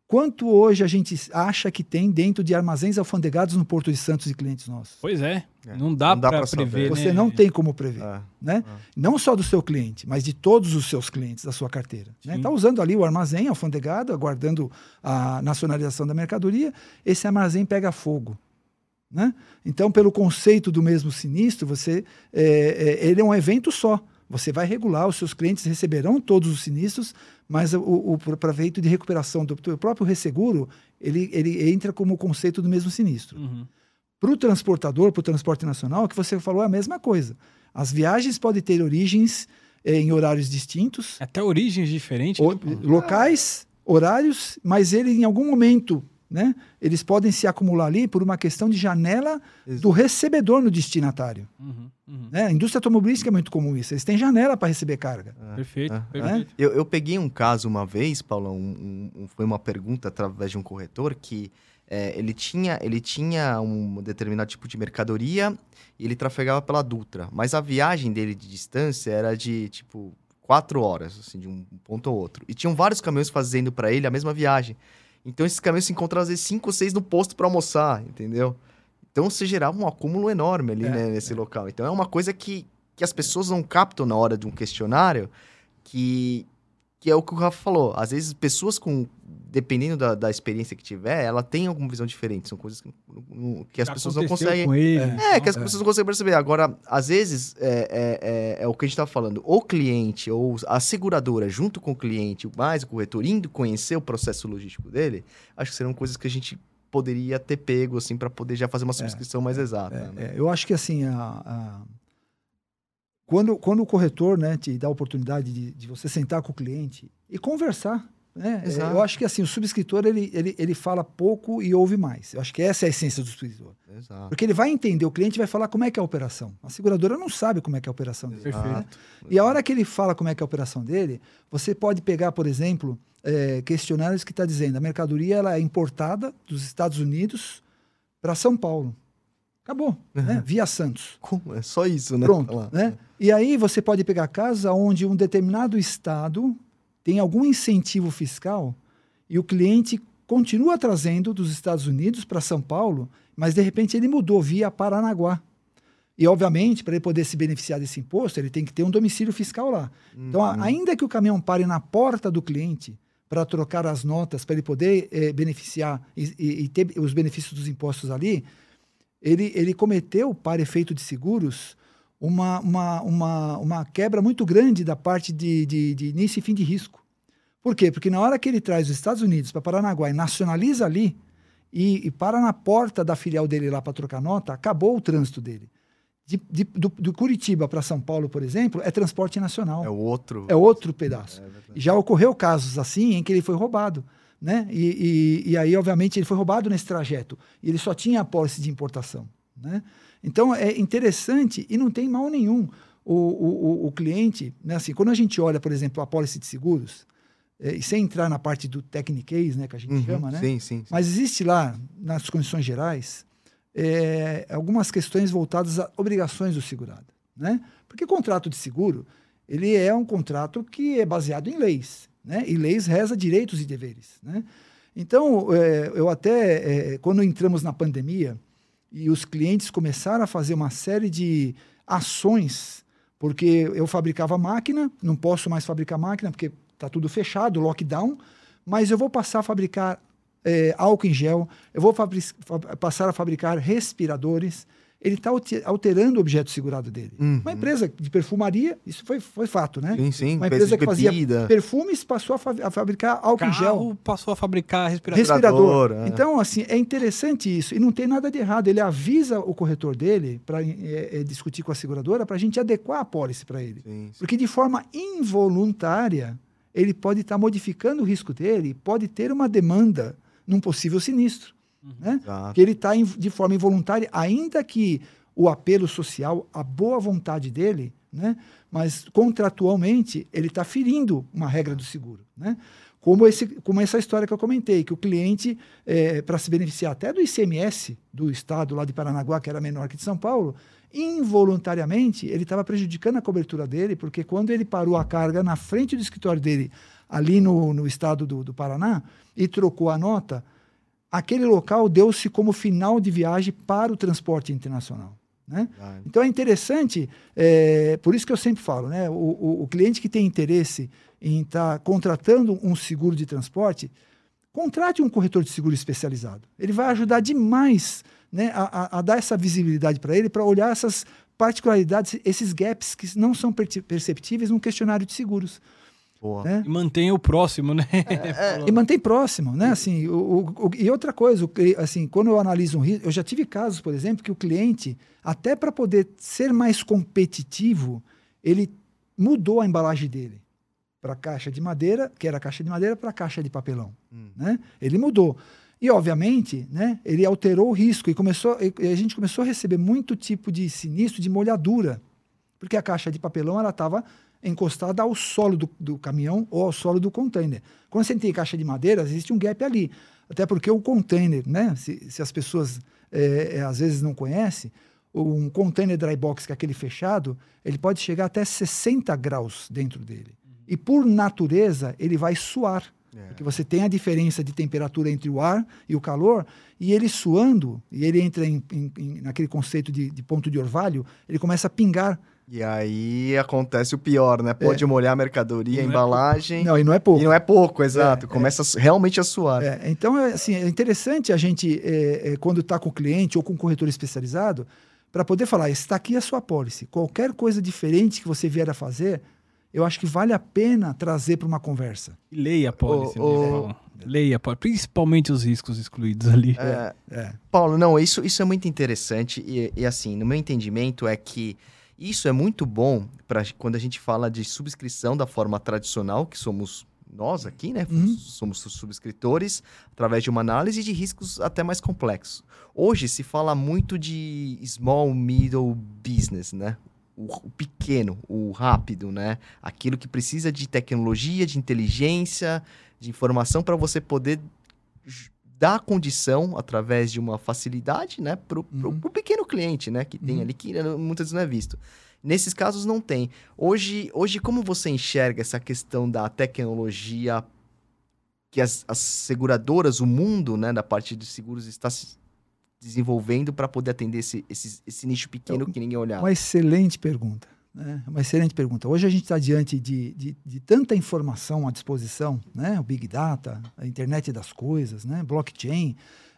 Quanto hoje a gente acha que tem dentro de armazéns alfandegados no Porto de Santos e clientes nossos? Pois é, é. não dá, dá para prever. Né? Você não tem como prever, é. né? É. Não só do seu cliente, mas de todos os seus clientes da sua carteira. Está né? Tá usando ali o armazém alfandegado, aguardando a nacionalização da mercadoria. Esse armazém pega fogo. Né? Então, pelo conceito do mesmo sinistro, você é, é ele é um evento só. Você vai regular, os seus clientes receberão todos os sinistros, mas o, o efeito de recuperação do, do, próprio resseguro, ele, ele entra como conceito do mesmo sinistro. Uhum. Para o transportador, para o transporte nacional, que você falou é a mesma coisa. As viagens podem ter origens eh, em horários distintos. Até origens diferentes. O, locais, horários, mas ele em algum momento né? Eles podem se acumular ali por uma questão de janela Exato. do recebedor no destinatário. Uhum, uhum. Né? A indústria automobilística é muito comum isso. Eles têm janela para receber carga. É, perfeito. É, perfeito. É. Eu, eu, peguei um caso uma vez, Paulo, um, um, foi uma pergunta através de um corretor que é, ele, tinha, ele tinha um determinado tipo de mercadoria e ele trafegava pela Dutra. Mas a viagem dele de distância era de, tipo, quatro horas, assim, de um ponto ao outro. E tinham vários caminhões fazendo para ele a mesma viagem. Então esses caminhões se encontram às vezes 5 ou 6 no posto para almoçar, entendeu? Então você gerava um acúmulo enorme ali, é, né, nesse é. local. Então é uma coisa que, que as pessoas não captam na hora de um questionário, que, que é o que o Rafa falou. Às vezes pessoas com dependendo da, da experiência que tiver, ela tem alguma visão diferente. São coisas que, que as pessoas não conseguem. ele, É, que as então, pessoas não conseguem perceber. Agora, às vezes, é, é, é, é o que a gente tá falando. O cliente ou a seguradora, junto com o cliente, mais o corretor, indo conhecer o processo logístico dele, acho que serão coisas que a gente poderia ter pego, assim, para poder já fazer uma subscrição mais exata. É, né? é, eu acho que assim, a- a- quando, quando o corretor né, te dá a oportunidade de, de você sentar com o cliente e conversar, né? é, Exato. eu acho que assim, o subscritor ele, ele, ele fala pouco e ouve mais. Eu acho que essa é a essência do subscritor. Exato. Porque ele vai entender, o cliente vai falar como é que é a operação. A seguradora não sabe como é que é a operação dele. Perfeito. né? E a hora que ele fala como é que é a operação dele, você pode pegar, por exemplo, eh, questionários que está dizendo a mercadoria ela é importada dos Estados Unidos para São Paulo. Acabou, né? Via Santos. Como? É só isso, né? Pronto, Lá. né? E aí você pode pegar casos onde um determinado estado tem algum incentivo fiscal e o cliente continua trazendo dos Estados Unidos para São Paulo, mas de repente ele mudou via Paranaguá. E, obviamente, para ele poder se beneficiar desse imposto, ele tem que ter um domicílio fiscal lá. Então, a- ainda que o caminhão pare na porta do cliente para trocar as notas, para ele poder eh, beneficiar e, e- e ter os benefícios dos impostos ali, ele, ele cometeu, para efeito de seguros, uma, uma, uma, uma quebra muito grande da parte de, de, de início e fim de risco. Por quê? Porque na hora que ele traz os Estados Unidos para Paranaguá e nacionaliza ali, e, e para na porta da filial dele lá para trocar nota, acabou o trânsito dele. De, de- do, do Curitiba para São Paulo, por exemplo, é transporte nacional. É outro. É outro pedaço. É. E já ocorreu casos assim em que ele foi roubado. Né? E, e, e aí, obviamente, ele foi roubado nesse trajeto. E ele só tinha a pólice de importação. Né? Então, é interessante e não tem mal nenhum o, o, o- o cliente. Né? Assim, quando a gente olha, por exemplo, a pólice de seguros, e sem entrar na parte do techniquez, né, que a gente Uhum, chama, né? Sim, sim. sim. Mas existe lá, nas condições gerais, é, algumas questões voltadas a obrigações do segurado. Né? Porque contrato de seguro, ele é um contrato que é baseado em leis. Né? E leis reza direitos e deveres. Né? Então, é, eu até, é, quando entramos na pandemia e os clientes começaram a fazer uma série de ações, porque eu fabricava máquina, não posso mais fabricar máquina porque está tudo fechado, lockdown, mas eu vou passar a fabricar é, álcool em gel, eu vou passar a fabricar respiradores. Ele está alterando o objeto segurado dele. Uhum. Uma empresa de perfumaria, isso foi, foi fato, né? Sim, sim. Uma empresa que fazia bebida. perfumes passou a, fa- a fabricar álcool em gel. Carro passou a fabricar respirador. Respirador. É. Então, assim, é interessante isso. E não tem nada de errado. Ele avisa o corretor dele para discutir com a seguradora para a gente adequar a pólice para ele. Sim, sim. Porque de forma involuntária, ele pode estar modificando o risco dele, pode ter uma demanda num possível sinistro. Né? Exato. Que ele está de forma involuntária, ainda que o apelo social, a boa vontade dele, né? mas contratualmente ele está ferindo uma regra do seguro. Né? Como, esse, como essa história que eu comentei, que o cliente, para se beneficiar até do ICMS do estado lá de Paranaguá, que era menor que de São Paulo, involuntariamente ele estava prejudicando a cobertura dele, porque quando ele parou a carga na frente do escritório dele, ali no, no estado do, do Paraná, e trocou a nota, aquele local deu-se como final de viagem para o transporte internacional. Né? Verdade. Então é interessante, é, por isso que eu sempre falo, né? O, o- o cliente que tem interesse em estar contratando um seguro de transporte, contrate um corretor de seguro especializado. Ele vai ajudar demais né, a, a- a dar essa visibilidade para ele, para olhar essas particularidades, esses gaps que não são perceptíveis num questionário de seguros. Né? E mantenha o próximo, né? E mantém próximo, né? Assim, o, o- o- e outra coisa, assim, quando eu analiso um risco, eu já tive casos, por exemplo, que o cliente, até para poder ser mais competitivo, ele mudou a embalagem dele para caixa de madeira, que era caixa de madeira, para caixa de papelão, Hum. né? Ele mudou. E, obviamente, né, ele alterou o risco e, começou, e a gente começou a receber muito tipo de sinistro de molhadura, porque a caixa de papelão estava encostada ao solo do, do caminhão ou ao solo do container. Quando você tem caixa de madeira, existe um gap ali. Até porque o container, né, se, se as pessoas é, é, às vezes não conhecem, um container dry box, que é aquele fechado, ele pode chegar até 60 graus dentro dele. E por natureza, ele vai suar. É. Porque você tem a diferença de temperatura entre o ar e o calor, e ele suando, e ele entra em, em- em- naquele conceito de, de ponto de orvalho, ele começa a pingar E aí acontece o pior, né? Pode molhar a mercadoria, a é embalagem. Não, e não é pouco. E não é pouco, exato. Começa a su- realmente a suar. É, então, é, assim, é interessante a gente, é, é, quando está com o cliente ou com um corretor especializado, para poder falar, está aqui a sua policy. Qualquer coisa diferente que você vier a fazer, eu acho que vale a pena trazer para uma conversa. E Leia né, Paulo? Leia a pólice, principalmente os riscos excluídos ali. É, É. Paulo, não, isso, isso é muito interessante. E, e, assim, no meu entendimento é que isso é muito bom para quando a gente fala de subscrição da forma tradicional, que somos nós aqui, né? Uhum. Somos os subscritores, através de uma análise de riscos até mais complexos. Hoje se fala muito de small, middle business, né? O, o pequeno, o rápido, né? Aquilo que precisa de tecnologia, de inteligência, de informação para você poder dar condição através de uma facilidade, né, pro, pro, Uhum. pequeno cliente, né, que tem Uhum. ali que muitas vezes não é visto. Nesses casos não tem. Hoje, hoje como você enxerga essa questão da tecnologia que as, as seguradoras, o mundo, né, da parte de seguros está se desenvolvendo para poder atender esse, esse, esse nicho pequeno Então, que ninguém olhava? Uma excelente pergunta. Né? Uma excelente pergunta. Hoje a gente está diante de, de, de tanta informação à disposição, né? o Big Data, a internet das coisas, né? blockchain.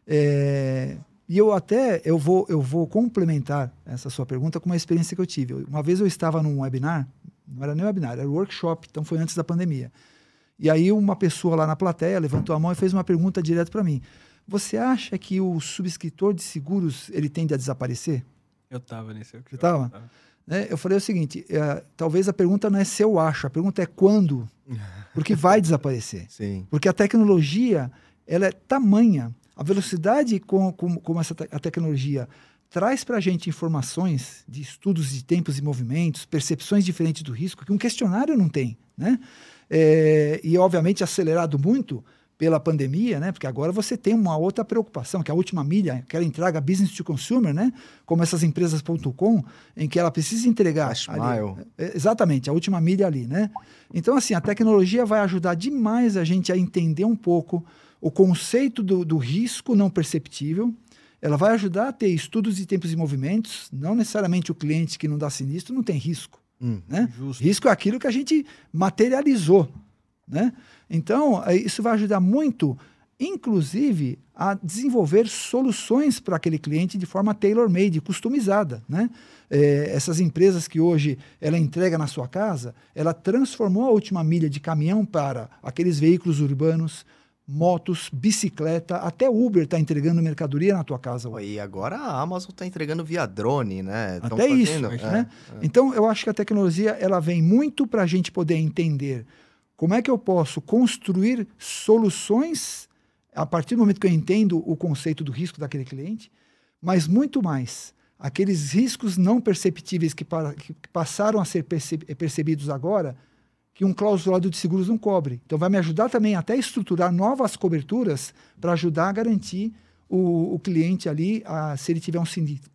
É, E eu até eu vou, eu vou complementar essa sua pergunta com uma experiência que eu tive. Uma vez eu estava num webinar, não era nem webinar, era workshop, então foi antes da pandemia. E aí uma pessoa lá na plateia levantou a mão e fez uma pergunta direto para mim. Você acha que o subscritor de seguros ele tende a desaparecer? Eu tava nesse. Você tava? né? Eu falei o seguinte: é, talvez a pergunta não é se eu acho, a pergunta é quando, porque vai desaparecer. Sim. Porque a tecnologia ela é tamanha, a velocidade com, com, como essa te- a tecnologia traz para a gente informações de estudos de tempos e movimentos, percepções diferentes do risco que um questionário não tem, né? É, e obviamente acelerado muito pela pandemia, né? Porque agora você tem uma outra preocupação, que é a última milha, aquela entrega business to consumer, né? Como essas empresas.com, em que ela precisa entregar Last ali- mile. é, Exatamente, a última milha ali, né? Então, assim, a tecnologia vai ajudar demais a gente a entender um pouco o conceito do, do risco não perceptível. Ela vai ajudar a ter estudos de tempos e movimentos. Não necessariamente o cliente que não dá sinistro não tem risco, Hum. né? Justo. Risco é aquilo que a gente materializou, né? Então, eh, isso vai ajudar muito, inclusive, a desenvolver soluções para aquele cliente de forma tailor-made, customizada, né? Eh, essas empresas que hoje ela entrega na sua casa, ela transformou a última milha de caminhão para aqueles veículos urbanos, motos, bicicleta, até Uber está entregando mercadoria na tua casa. E agora a Amazon está entregando via drone, né? Tão Até isso, fazendo- né? é. Então, eu acho que a tecnologia ela vem muito para a gente poder entender como é que eu posso construir soluções a partir do momento que eu entendo o conceito do risco daquele cliente, mas muito mais aqueles riscos não perceptíveis que, para- que passaram a ser perce- percebidos agora que um clausulado de seguros não cobre. Então, vai me ajudar também até a estruturar novas coberturas para ajudar a garantir o, o cliente ali, a, se ele tiver um sinistro.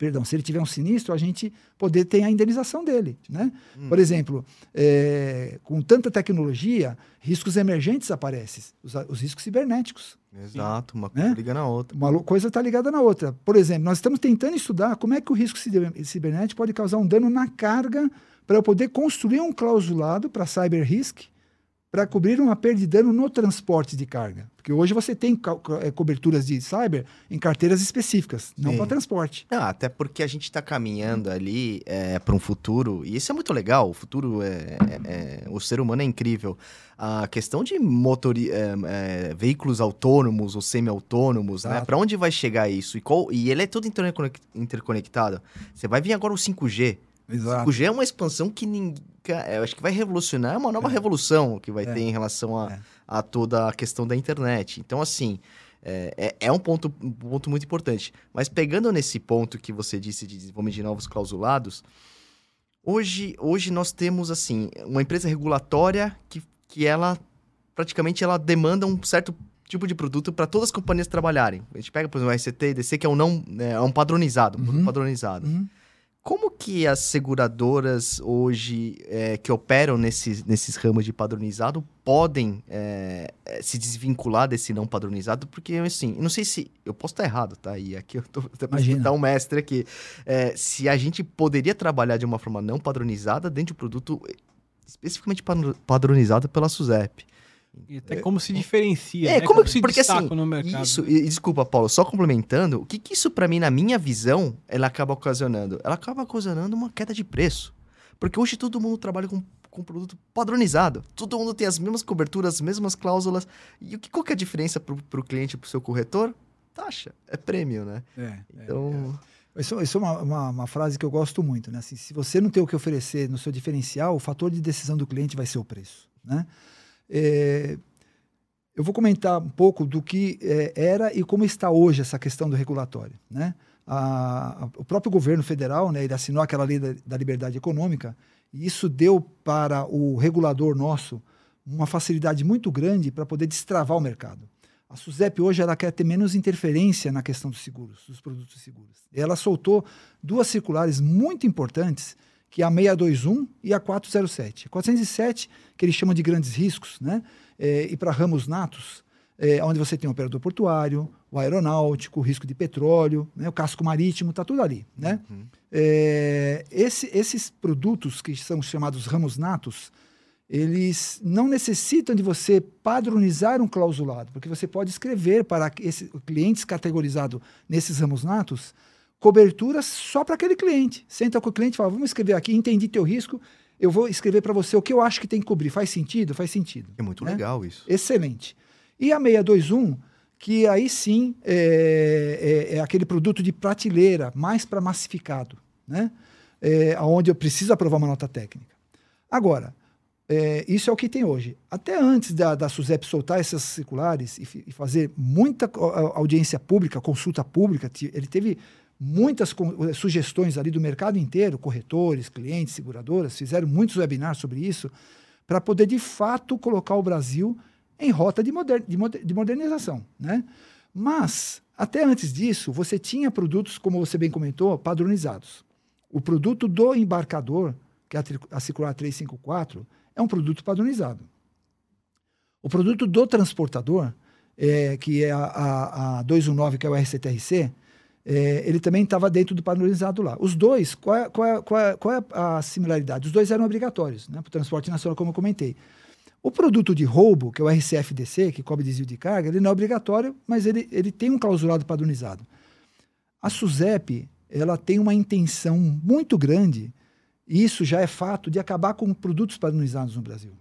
Perdão, se ele tiver um sinistro, a gente poder ter a indenização dele. Né? Por exemplo, é, com tanta tecnologia, riscos emergentes aparecem, os, os riscos cibernéticos. Exato, uma Né? coisa liga na outra. Uma coisa está ligada na outra. Por exemplo, nós estamos tentando estudar como é que o risco ciber- cibernético pode causar um dano na carga para eu poder construir um clausulado para cyber risk para cobrir uma perda de dano no transporte de carga. Porque hoje você tem co- eh, coberturas de cyber em carteiras específicas, não para transporte. Ah, até porque a gente está caminhando ali para um futuro, e isso é muito legal, o futuro é, é- é- O ser humano é incrível. A questão de motori, é, é, veículos autônomos ou semi-autônomos, né? Para onde vai chegar isso? E, qual- e ele é todo interconec- interconectado. Você vai vir agora o 5G. Exato. 5G é uma expansão que ninguém. Eu acho que vai revolucionar, é uma nova revolução que vai É. ter em relação a, É. a toda a questão da internet. Então, assim, é, é- é um, ponto, um ponto muito importante. Mas pegando nesse ponto que você disse de desenvolvimento de novos clausulados, hoje, hoje nós temos, assim, uma empresa regulatória que, que ela praticamente ela demanda um certo tipo de produto para todas as companhias trabalharem. A gente pega, por exemplo, o RCT e DC, que é um não é um padronizado, um produto Uhum. padronizado. Uhum. Como que as seguradoras hoje é, que operam nesses, nesses ramos de padronizado podem é, é se desvincular desse não padronizado? Porque, assim, não sei se... Eu posso estar errado, tá? E aqui eu tô até um mestre aqui. É, se a gente poderia trabalhar de uma forma não padronizada dentro de um produto especificamente padronizado pela SUSEP. E até como se diferencia, é, né? como, como se porque assim, no mercado. Isso, e, desculpa, Paulo, só complementando, o que, que isso para mim, na minha visão, ela acaba ocasionando? Ela acaba ocasionando uma queda de preço. Porque hoje todo mundo trabalha com, com produto padronizado. Todo mundo tem as mesmas coberturas, as mesmas cláusulas. E o que, qual que é a diferença para o cliente, para o seu corretor? Taxa, é prêmio, né? É, é então... É, Isso, isso, é uma, uma, uma, frase que eu gosto muito, né? Assim, se você não tem o que oferecer no seu diferencial, o fator de decisão do cliente vai ser o preço, né? É, eu vou comentar um pouco do que é, era e como está hoje essa questão do regulatório. Né? A, a, o próprio governo federal né, ele assinou aquela lei da, da liberdade econômica e isso deu para o regulador nosso uma facilidade muito grande para poder destravar o mercado. A SUSEP hoje ela quer ter menos interferência na questão dos seguros, dos produtos seguros. Ela soltou duas circulares muito importantes que é a 621 e a 407. A 407, que ele chama de grandes riscos, né? É, e para ramos natos, é, onde você tem o operador portuário, o aeronáutico, o risco de petróleo, né? o casco marítimo, está tudo ali. Né? Uhum. É, esse, esses produtos que são chamados ramos natos, eles não necessitam de você padronizar um clausulado, porque você pode escrever para esses clientes categorizados nesses ramos natos cobertura só para aquele cliente. Senta com o cliente e fala: vamos escrever aqui, entendi teu risco, eu vou escrever para você o que eu acho que tem que cobrir. Faz sentido? Faz sentido. É muito né? legal isso. Excelente. E a 621, que aí sim é, é, é aquele produto de prateleira, mais para massificado, né? É, onde eu preciso aprovar uma nota técnica. Agora, é, isso é o que tem hoje. Até antes da, da SUSEP soltar essas circulares e, e fazer muita audiência pública, consulta pública, ele teve muitas eh, sugestões ali do mercado inteiro, corretores, clientes, seguradoras, fizeram muitos webinars sobre isso, para poder de fato colocar o Brasil em rota de, moder de, moder de modernização. Né? Mas, até antes disso, você tinha produtos, como você bem comentou, padronizados. O produto do embarcador, que é a circular 354, é um produto padronizado. O produto do transportador, é, que é a, a, a 219, que é o RCTRC, é, ele também estava dentro do padronizado lá. Os dois, qual é, qual é, qual é, qual é a similaridade? Os dois eram obrigatórios né, para o transporte nacional, como eu comentei. O produto de roubo, que é o RCFDC, que cobre desvio de carga, ele não é obrigatório, mas ele, ele tem um clausulado padronizado. A SUSEP ela tem uma intenção muito grande, e isso já é fato, de acabar com produtos padronizados no Brasil.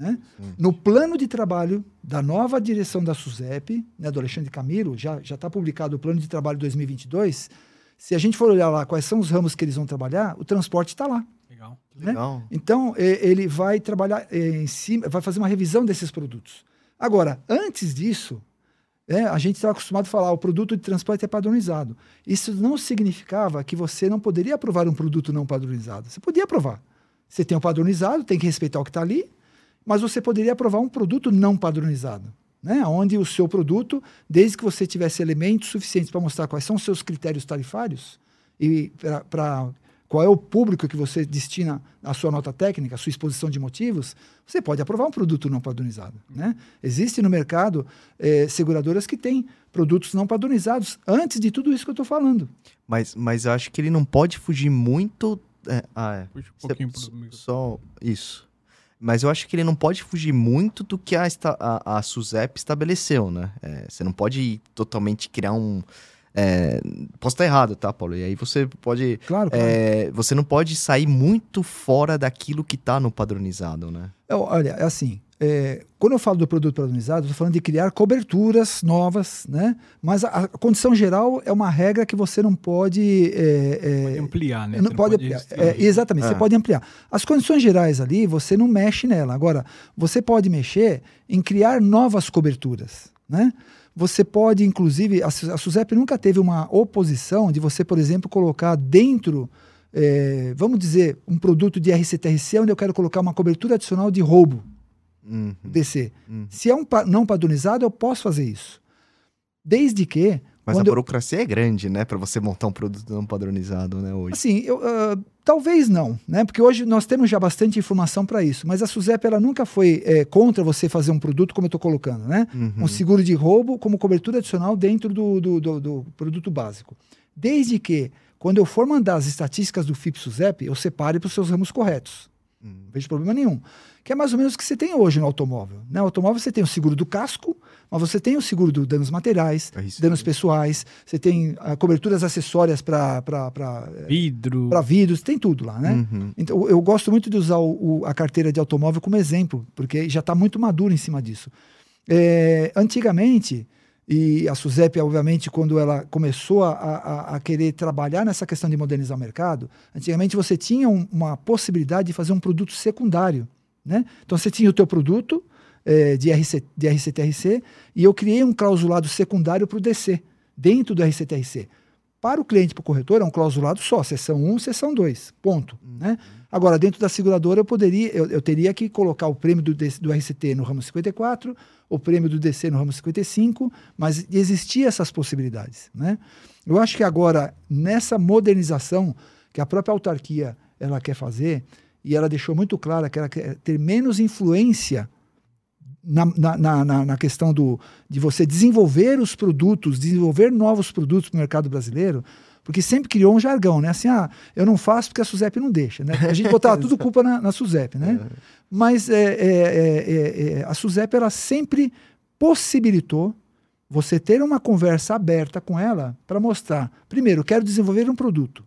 Né? No plano de trabalho da nova direção da SUSEP, né, do Alexandre Camilo, já está publicado o plano de trabalho 2022. Se a gente for olhar lá quais são os ramos que eles vão trabalhar, o transporte está lá. Legal. Né? Legal. Então, ele vai trabalhar em cima, vai fazer uma revisão desses produtos. Agora, antes disso, é, a gente estava acostumado a falar o produto de transporte é padronizado. Isso não significava que você não poderia aprovar um produto não padronizado. Você podia aprovar. Você tem o um padronizado, tem que respeitar o que está ali, mas você poderia aprovar um produto não padronizado, né? onde o seu produto, desde que você tivesse elementos suficientes para mostrar quais são os seus critérios tarifários e para qual é o público que você destina a sua nota técnica, a sua exposição de motivos, você pode aprovar um produto não padronizado. Né? Existe no mercado eh, seguradoras que têm produtos não padronizados antes de tudo isso que eu estou falando. Mas, mas eu acho que ele não pode fugir muito. É, ah, é. Puxa um pouquinho Cê, só isso. Mas eu acho que ele não pode fugir muito do que a, a, a SUSEP estabeleceu, né? É, você não pode totalmente criar um. É, posso estar errado, tá, Paulo? E aí você pode. Claro, claro. É, você não pode sair muito fora daquilo que está no padronizado, né? olha, é assim. É, quando eu falo do produto padronizado, estou falando de criar coberturas novas, né? Mas a, a, condição geral é uma regra que você não pode, é, é, pode ampliar, né? Não, pode, pode é, exatamente, você é. pode ampliar. As condições gerais ali, você não mexe nela. Agora, você pode mexer em criar novas coberturas, né? Você pode, inclusive, a, a SUSEP nunca teve uma oposição de você, por exemplo, colocar dentro é, vamos dizer, um produto de RCTRC onde eu quero colocar uma cobertura adicional de roubo uhum. descer. Uhum. Se é um pa não padronizado, eu posso fazer isso. Desde que. Mas a eu- burocracia é grande, né? Pra você montar um produto não padronizado, né? Hoje. Assim, eu, ah, talvez não, né? Porque hoje nós temos já bastante informação para isso. Mas a SUSEP ela nunca foi eh, contra você fazer um produto como eu estou colocando, né? Uhum. Um seguro de roubo como cobertura adicional dentro do, do, do- do produto básico. Desde que, quando eu for mandar as estatísticas do FIP-SUSEP, eu separe para os seus ramos corretos. Uhum. Não vejo problema nenhum. Que é mais ou menos o que você tem hoje no automóvel. No automóvel você tem o seguro do casco, mas você tem o seguro dos danos materiais, É danos pessoais, você tem ah, coberturas acessórias para Vidro. para vidros, tem tudo lá, né? Uhum. Então, eu gosto muito de usar o- o- a carteira de automóvel como exemplo, porque já está muito maduro em cima disso. É, antigamente, e a SUSEP, obviamente, quando ela começou a, a- a querer trabalhar nessa questão de modernizar o mercado, antigamente você tinha um- uma possibilidade de fazer um produto secundário. Né? Então você tinha o teu produto é, de, RC, de RCTRC e eu criei um clausulado secundário para o DC, dentro do RCTRC. Para o cliente, para o corretor, é um clausulado só, seção 1, seção 2, ponto. Né? Agora, dentro da seguradora, eu poderia, eu, eu teria que colocar o prêmio do, DC do RCT no ramo 54, o prêmio do DC no ramo 55, mas existiam essas possibilidades. Né? Eu acho que agora, nessa modernização que a própria autarquia ela quer fazer, e ela deixou muito clara que ela quer ter menos influência na, na, na, na- questão do, de você desenvolver os produtos, desenvolver novos produtos para o mercado brasileiro, porque sempre criou um jargão, né? Assim, ah, eu não faço porque a SUSEP não deixa, né? A gente botava tudo culpa na, na SUSEP, né? Mas é, é, é, é, é, a SUSEP, ela sempre possibilitou você ter uma conversa aberta com ela para mostrar, primeiro, eu quero desenvolver um produto.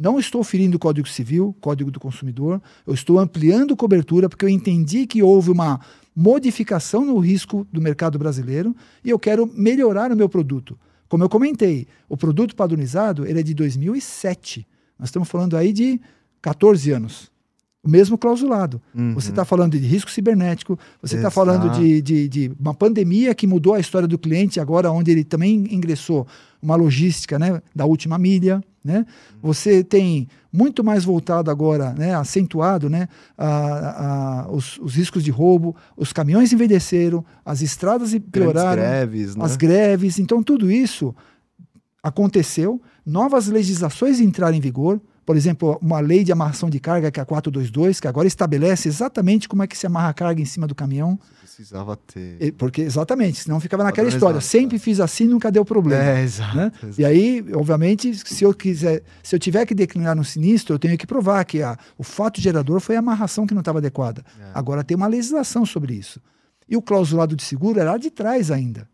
Não estou ferindo o Código Civil, Código do Consumidor, eu estou ampliando cobertura porque eu entendi que houve uma modificação no risco do mercado brasileiro e eu quero melhorar o meu produto. Como eu comentei, o produto padronizado ele é de 2007. Nós estamos falando aí de 14 anos. O mesmo clausulado. Uhum. Você está falando de risco cibernético, você está falando de, de, de uma pandemia que mudou a história do cliente, agora onde ele também ingressou uma logística né, da última milha. Né? Você tem muito mais voltado agora, né, acentuado, né, a, a- os, os riscos de roubo, os caminhões envelheceram, as estradas pioraram, greves, né? as greves. Então, tudo isso aconteceu, novas legislações entraram em vigor. Por exemplo, uma lei de amarração de carga, que é a 422, que agora estabelece exatamente como é que se amarra a carga em cima do caminhão. Precisava ter. E- Porque, exatamente, senão ficava naquela Padronizado, história. Sempre fiz assim, nunca deu problema. É, exato. né? exato. E aí, obviamente, se eu quiser, se eu tiver que declinar um sinistro, eu tenho que provar que a, o fato gerador foi a amarração que não estava adequada. É. Agora tem uma legislação sobre isso. E o clausulado de seguro é lá de trás ainda.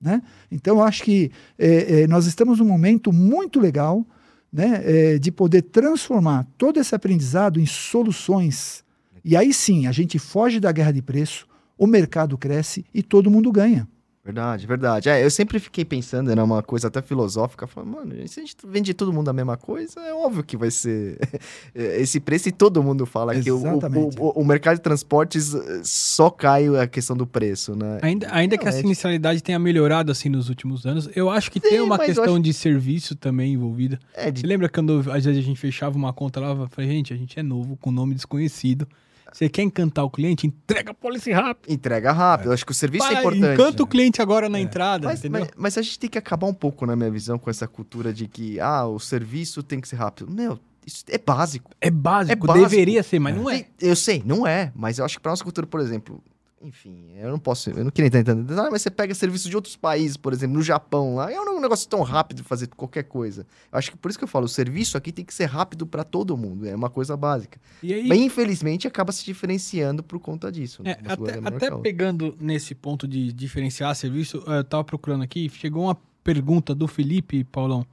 Né? Então, eu acho que eh, eh, nós estamos num momento muito legal né, eh, de poder transformar todo esse aprendizado em soluções. E aí sim, a gente foge da guerra de preço, o mercado cresce e todo mundo ganha. Verdade, verdade. É, eu sempre fiquei pensando, era uma coisa até filosófica, falando, mano, se a gente vende todo mundo a mesma coisa, é óbvio que vai ser esse preço e todo mundo fala que o, Exatamente. o, o, o mercado de transportes eh, só cai a questão do preço, né? Ainda, ainda que Realmente. inicialidade tenha melhorado assim nos últimos anos, eu acho que tem uma questão acho- de serviço também envolvida. É, de Você lembra quando às vezes a gente fechava uma conta lá falei, gente, a gente é novo, com nome desconhecido. Você quer encantar o cliente? Entrega a policy rápido. entrega rápido. Eu acho que o serviço é importante. Encanta o cliente agora na entrada, Mas, entendeu? mas, mas a gente tem que acabar um pouco, na minha visão, com essa cultura de que, ah, o serviço tem que ser rápido. Meu, isso é básico. É básico, É básico. deveria ser, mas não é. Eu sei, não é, mas eu acho que pra nossa cultura, por exemplo, enfim, eu não posso, eu não queria entrar entrando. Ah, mas você pega serviços de outros países, por exemplo, no Japão lá, é um negócio tão rápido de fazer qualquer coisa. Eu acho que por isso que eu falo, o serviço aqui tem que ser rápido pra todo mundo, é uma coisa básica. E aí, Mas infelizmente acaba se diferenciando por conta disso. né? É, até, é até outra. pegando nesse ponto de diferenciar serviço, eu tava procurando aqui, chegou uma pergunta do Felipe, Paulão,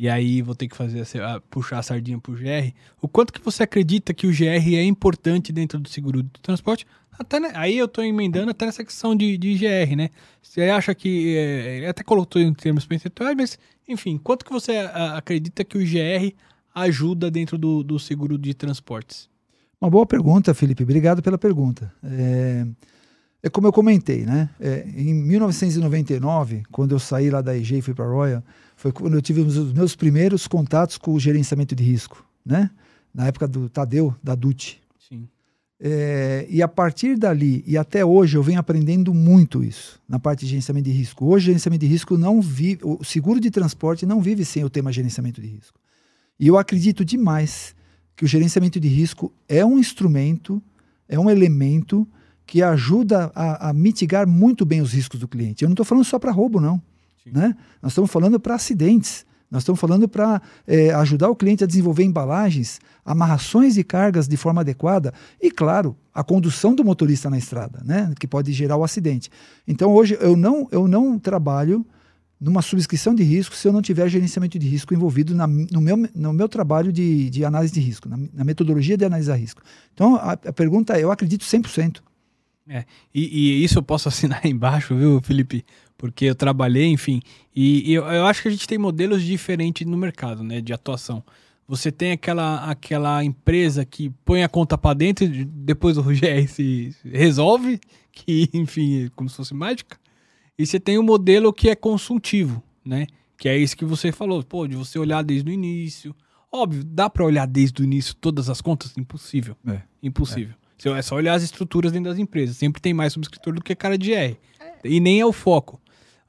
e aí vou ter que fazer a- puxar a sardinha pro GR. O quanto que você acredita que o GR é importante dentro do seguro do transporte? Até, né, aí eu tô emendando até nessa questão de, de GR, né? Você acha que. ele até colocou em termos percentuais, mas, enfim, quanto que você ah, acredita que o GR ajuda dentro do, do seguro de transportes? Uma boa pergunta, Felipe. Obrigado pela pergunta. É, é como eu comentei, né? É, em 1999, quando eu saí lá da EG e fui para a Royal, foi quando eu tive os meus primeiros contatos com o gerenciamento de risco, né? Na época do Tadeu, da DUT. Sim. É, e a partir dali e até hoje eu venho aprendendo muito isso na parte de gerenciamento de risco. Hoje, gerenciamento de risco não vive, o seguro de transporte não vive sem o tema gerenciamento de risco. E eu acredito demais que o gerenciamento de risco é um instrumento, é um elemento que ajuda a, a mitigar muito bem os riscos do cliente. Eu não estou falando só para roubo, não. Né? Nós estamos falando para acidentes. Nós estamos falando para é, ajudar o cliente a desenvolver embalagens, amarrações de cargas de forma adequada e, claro, a condução do motorista na estrada, né, que pode gerar o acidente. Então, hoje, eu não, eu não trabalho numa subscrição de risco se eu não tiver gerenciamento de risco envolvido na, no, meu, no meu trabalho de, de análise de risco, na, na metodologia de analisar risco. Então, a, a pergunta é, eu acredito 100%. É, e, e, isso eu posso assinar embaixo, viu, Felipe? Porque eu trabalhei, enfim, e, e eu, eu, acho que a gente tem modelos diferentes no mercado, né, de atuação. Você tem aquela, aquela empresa que põe a conta para dentro, depois o GR se resolve, que, enfim, é como se fosse mágica. E você tem o um modelo que é consultivo, né? Que é isso que você falou, pô, de você olhar desde o início. Óbvio, dá para olhar desde o início todas as contas? Impossível. É. Impossível. É. é só olhar as estruturas dentro das empresas. Sempre tem mais subscritor do que cara de R. É. E nem é o foco.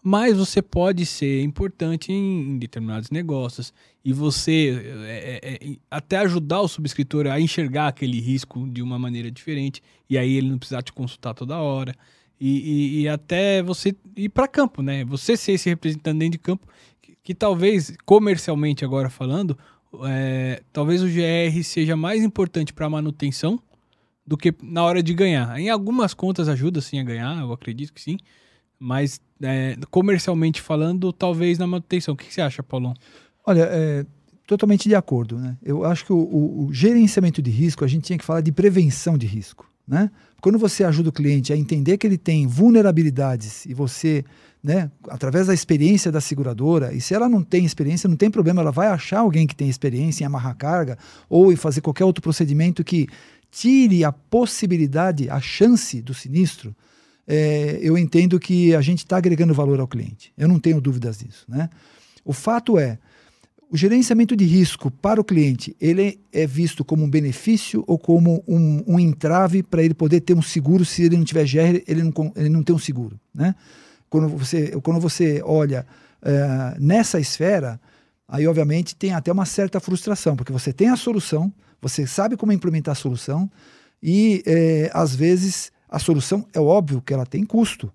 Mas você pode ser importante em, em determinados negócios e você é, é, é, até ajudar o subscritor a enxergar aquele risco de uma maneira diferente e aí ele não precisar te consultar toda hora. E, e, e até você ir para campo, né? Você ser esse representante dentro de campo, que, que talvez, comercialmente agora falando, é, talvez o GR seja mais importante para manutenção do que na hora de ganhar. Em algumas contas ajuda sim a ganhar, eu acredito que sim. Mas é, comercialmente falando, talvez na manutenção. O que, que você acha, Paulão? Olha, é, totalmente de acordo. Né? Eu acho que o, o, o, gerenciamento de risco, a gente tinha que falar de prevenção de risco. Né? Quando você ajuda o cliente a entender que ele tem vulnerabilidades e você, né, através da experiência da seguradora, e se ela não tem experiência, não tem problema, ela vai achar alguém que tem experiência em amarrar carga ou em fazer qualquer outro procedimento que tire a possibilidade, a chance do sinistro. É, eu entendo que a gente está agregando valor ao cliente. Eu não tenho dúvidas disso. Né? O fato é, o gerenciamento de risco para o cliente, ele é visto como um benefício ou como um, um entrave para ele poder ter um seguro se ele não tiver GR, ele não, ele não tem um seguro, né? Quando você, quando você olha uh, nessa esfera, aí obviamente tem até uma certa frustração, porque você tem a solução, você sabe como implementar a solução e uh, às vezes a solução é óbvio que ela tem custo,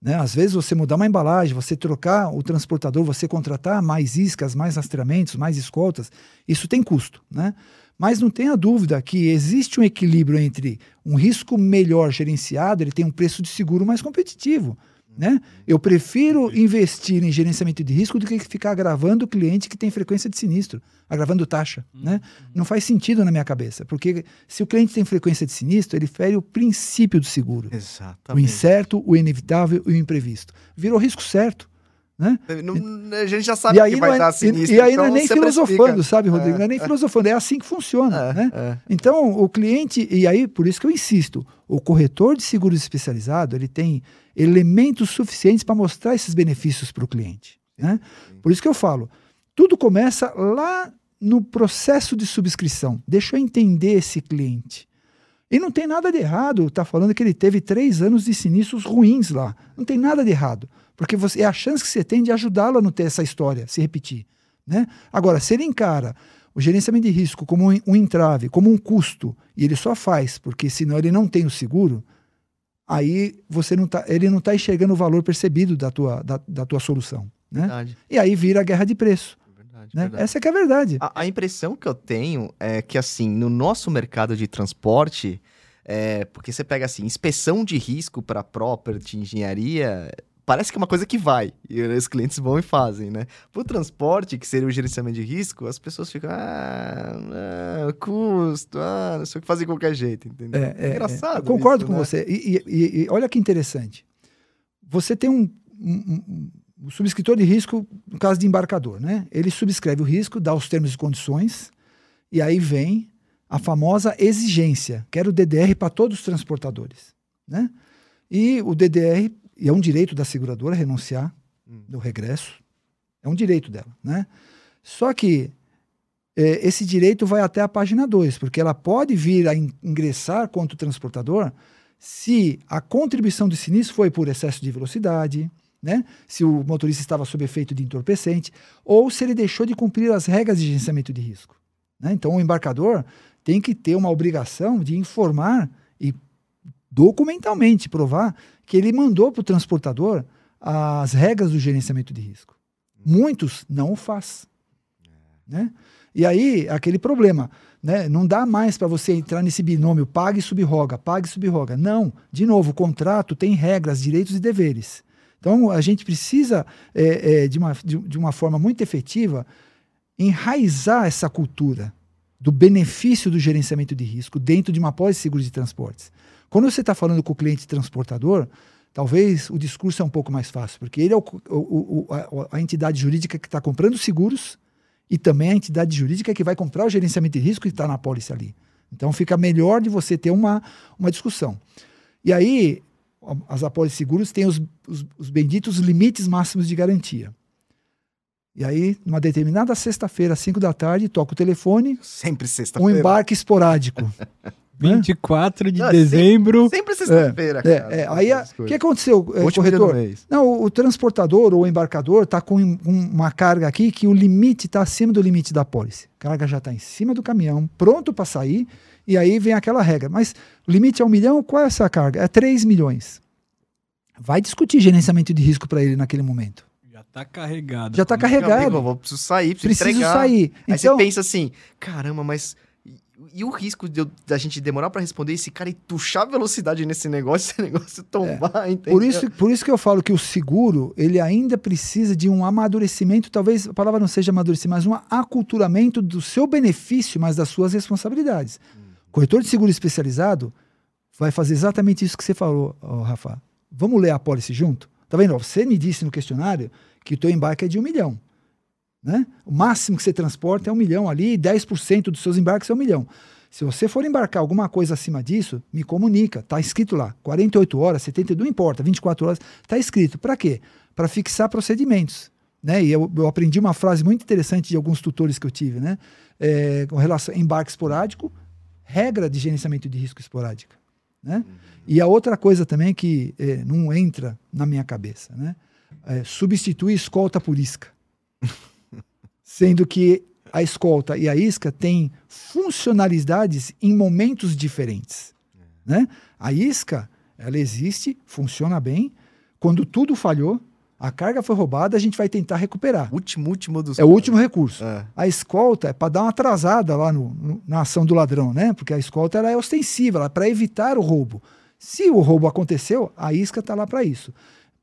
né? Às vezes você mudar uma embalagem, você trocar o transportador, você contratar mais iscas, mais rastreamentos, mais escoltas, isso tem custo. Né? Mas não tenha dúvida que existe um equilíbrio entre um risco melhor gerenciado, ele tem um preço de seguro mais competitivo. Né? Eu prefiro investir em gerenciamento de risco do que ficar agravando o cliente que tem frequência de sinistro, agravando taxa. Uhum. Né? Não faz sentido na minha cabeça, porque se o cliente tem frequência de sinistro, ele fere o princípio do seguro. Exatamente. O incerto, o inevitável e o imprevisto. Virou risco certo. Né? Não, a gente já sabe que vai é, dar sinistro. E, e aí então não é nem filosofando, sabe, Rodrigo? É, não é nem é. filosofando, é assim que funciona. É, né? É. Então, o cliente, e aí por isso que eu insisto, o corretor de seguros especializado, ele tem elementos suficientes para mostrar esses benefícios para o cliente. Né? Por isso que eu falo, tudo começa lá no processo de subscrição. Deixa eu entender esse cliente. E não tem nada de errado, tá falando que ele teve três anos de sinistros ruins lá. Não tem nada de errado. Porque você, é a chance que você tem de ajudá-lo a não ter essa história, se repetir. Né? Agora, se ele encara o gerenciamento de risco como um, um entrave, como um custo, e ele só faz porque senão ele não tem o seguro, aí você não tá, ele não está enxergando o valor percebido da tua, da, da tua solução. Né? E aí vira a guerra de preço. Verdade, né? verdade. Essa é que é a verdade. A, a, impressão que eu tenho é que, assim, no nosso mercado de transporte, é, porque você pega, assim, inspeção de risco para property, engenharia, parece que é uma coisa que vai, e os clientes vão e fazem, né? Para o transporte, que seria o gerenciamento de risco, as pessoas ficam, ah, ah custo, ah, não sei o que fazer de qualquer jeito, entendeu? É, é, é engraçado. É. Concordo isso, com né? você. E, e, e, olha que interessante. Você tem um, um, um, um, subscritor de risco, no caso de embarcador, né? Ele subscreve o risco, dá os termos e condições, e aí vem a famosa exigência, que era o DDR para todos os transportadores, né? E o DDR e é um direito da seguradora renunciar hum. do regresso. É um direito dela, né? Só que é, esse direito vai até a página 2, porque ela pode vir a in ingressar contra o transportador se a contribuição do sinistro foi por excesso de velocidade, né? se o motorista estava sob efeito de entorpecente, ou se ele deixou de cumprir as regras de gerenciamento de risco. Né? Então, o embarcador tem que ter uma obrigação de informar documentalmente provar que ele mandou para o transportador as regras do gerenciamento de risco. Muitos não o faz. Né? E aí, aquele problema. Né? Não dá mais para você entrar nesse binômio pague e subroga, pague e subroga. Não. De novo, o contrato tem regras, direitos e deveres. Então, a gente precisa, é, é, de, uma, de, de uma forma muito efetiva, enraizar essa cultura do benefício do gerenciamento de risco dentro de uma pós-seguro de transportes. Quando você está falando com o cliente transportador, talvez o discurso é um pouco mais fácil, porque ele é o, o, o, a, a, entidade jurídica que está comprando seguros e também a entidade jurídica que vai comprar o gerenciamento de risco que está na pólice ali. Então fica melhor de você ter uma, uma discussão. E aí, as apólices seguros têm os, os, os benditos limites máximos de garantia. E aí, numa determinada sexta-feira, às 5 da tarde, toca o telefone. Sempre sexta-feira. Um embarque esporádico. 24 de Não, dezembro. Sempre, sempre sexta-feira, é, cara. É, é. Aí, o que aconteceu, é, corretor? Não, o, o, transportador ou o embarcador está com uma carga aqui que o limite está acima do limite da pólice. A carga já está em cima do caminhão, pronto para sair, e aí vem aquela regra. Mas o limite é um milhão, qual é essa carga? É 3 milhões. Vai discutir gerenciamento de risco para ele naquele momento. Já está carregado. Já está carregado. Amigo, eu vou, preciso sair, preciso, preciso entregar. sair. Aí então, você pensa assim, caramba, mas e o risco de, da gente demorar para responder esse cara e tuchar velocidade nesse negócio, esse negócio tombar, é. Por isso, por isso que eu falo que o seguro, ele ainda precisa de um amadurecimento, talvez a palavra não seja amadurecimento, mas um aculturamento do seu benefício, mas das suas responsabilidades. Hum. Corretor de seguro especializado vai fazer exatamente isso que você falou, oh, Rafa. Vamos ler a pólice junto? Tá vendo? Você me disse no questionário que o teu embarque é de um milhão. Né? O máximo que você transporta é um milhão ali, 10% dos seus embarques é um milhão. Se você for embarcar alguma coisa acima disso, me comunica. Está escrito lá. 48 horas, 72, não importa, 24 horas. Está escrito. Para quê? Para fixar procedimentos. Né? E eu, eu, aprendi uma frase muito interessante de alguns tutores que eu tive, né? É, com relação embarque esporádico, regra de gerenciamento de risco esporádica. Né? E a outra coisa também que é, não entra na minha cabeça, né? É, substituir escolta por isca. sendo que a escolta e a isca têm funcionalidades em momentos diferentes. Né? A isca, ela existe, funciona bem. Quando tudo falhou, a carga foi roubada, a gente vai tentar recuperar. Último, último dos. É o último recurso. É. A escolta é para dar uma atrasada lá no, no, na ação do ladrão, né? Porque a escolta ela é ostensiva, é para evitar o roubo. Se o roubo aconteceu, a isca está lá para isso.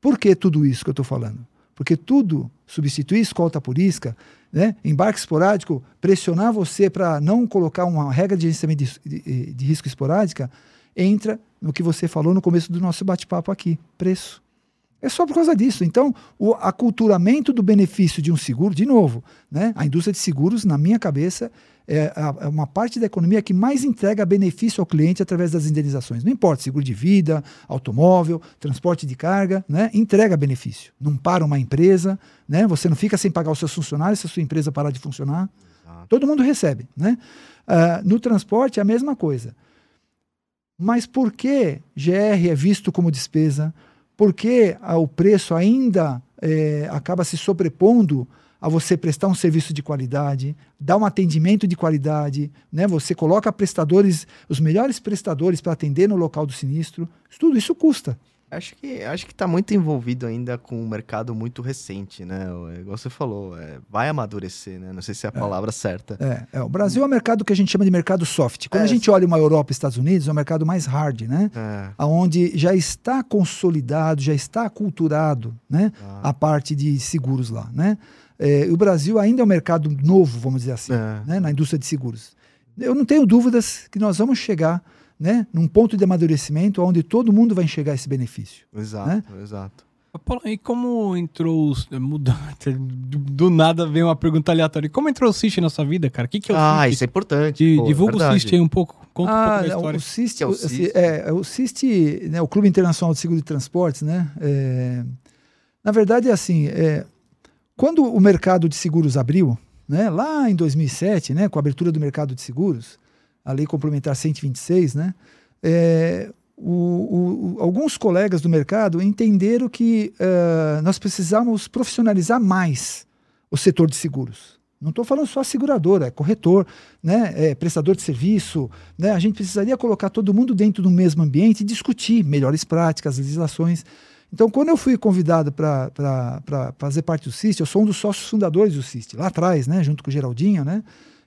Por que tudo isso que eu estou falando? Porque tudo, substituir escolta por isca, né? embarque esporádico, pressionar você para não colocar uma regra de gerenciamento de, de, de risco esporádica, entra no que você falou no começo do nosso bate-papo aqui: preço. É só por causa disso. Então, o aculturamento do benefício de um seguro, de novo, né? a indústria de seguros, na minha cabeça, é, é uma parte da economia que mais entrega benefício ao cliente através das indenizações. Não importa, seguro de vida, automóvel, transporte de carga, né? entrega benefício. Não para uma empresa, né? você não fica sem pagar os seus funcionários se a sua empresa parar de funcionar. Exato. Todo mundo recebe. Né? Uh, no transporte é a mesma coisa. Mas por que GR é visto como despesa? Por que uh, o preço ainda é, acaba se sobrepondo a você prestar um serviço de qualidade, dar um atendimento de qualidade, né? Você coloca prestadores, os melhores prestadores para atender no local do sinistro. Tudo isso custa. Acho que acho que está muito envolvido ainda com um mercado muito recente, né? Igual você falou, é, vai amadurecer, né? Não sei se é a é. palavra é, certa. É, é, o Brasil é um mercado que a gente chama de mercado soft. Quando é, a gente olha uma Europa e Estados Unidos, é um mercado mais hard, né? É. Onde já está consolidado, já está aculturado, né? Ah. A parte de seguros lá, né? É, o Brasil ainda é um mercado novo, vamos dizer assim, é. né, na indústria de seguros. Eu não tenho dúvidas que nós vamos chegar né, num ponto de amadurecimento onde todo mundo vai enxergar esse benefício. Exato, né? exato. Paulo, e como entrou os. Do nada vem uma pergunta aleatória. Como entrou o CIST na sua vida, cara? O que, que é o Ah, isso é importante. De, pô, divulga verdade. o CIST aí um pouco. Conta ah, um pouco da história. O CIST, é o CIST, é, é, o, CIST né, o Clube Internacional de Seguro de Transportes, né? É, na verdade, é assim: é, quando o mercado de seguros abriu, né, lá em 2007, né, com a abertura do mercado de seguros, a lei complementar 126, né, é, o, o, alguns colegas do mercado entenderam que uh, nós precisamos profissionalizar mais o setor de seguros. Não estou falando só seguradora, é corretor, né, é prestador de serviço. Né, a gente precisaria colocar todo mundo dentro do mesmo ambiente e discutir melhores práticas, legislações. Então, quando eu fui convidado para fazer parte do CIST, eu sou um dos sócios fundadores do CIST, lá atrás, né, junto com o Geraldinho, né,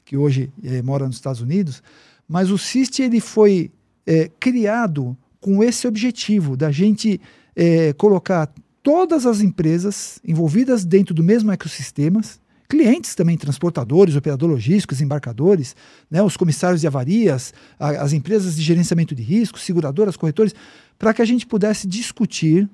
que hoje é, mora nos Estados Unidos. Mas o CIST ele foi é, criado com esse objetivo da gente é, colocar todas as empresas envolvidas dentro do mesmo ecossistema, clientes também, transportadores, operadores logísticos, embarcadores, né, os comissários de avarias, a, as empresas de gerenciamento de risco, seguradoras, corretores, para que a gente pudesse discutir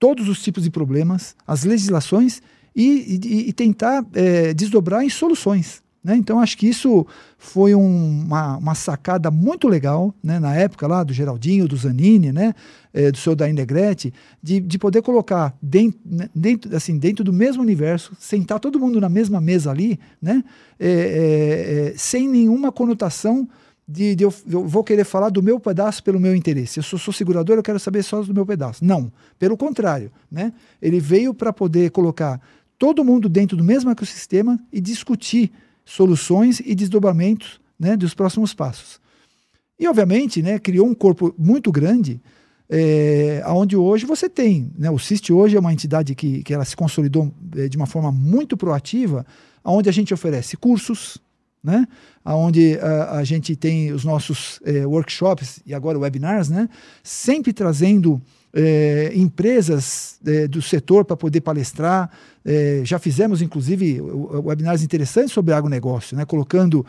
todos os tipos de problemas, as legislações e, e, e tentar é, desdobrar em soluções. Né? Então, acho que isso foi um, uma, uma, sacada muito legal, né? na época lá do Geraldinho, do Zanini, né? É, do seu Dain Negrete, de, de poder colocar dentro, né, dentro, assim, dentro do mesmo universo, sentar todo mundo na mesma mesa ali, né? É, é, é sem nenhuma conotação de, de eu, eu, vou querer falar do meu pedaço pelo meu interesse. Eu sou, sou segurador, eu quero saber só do meu pedaço. Não, pelo contrário. Né? Ele veio para poder colocar todo mundo dentro do mesmo ecossistema e discutir soluções e desdobramentos né, dos próximos passos. E, obviamente, né, criou um corpo muito grande, é, onde hoje você tem. Né, o CIST hoje é uma entidade que, que ela se consolidou é, de uma forma muito proativa, onde a gente oferece cursos, né, onde a, a gente tem os nossos é, workshops e agora webinars, né, sempre trazendo é, empresas é, do setor para poder palestrar. É, já fizemos, inclusive, webinars interessantes sobre agronegócio, né? colocando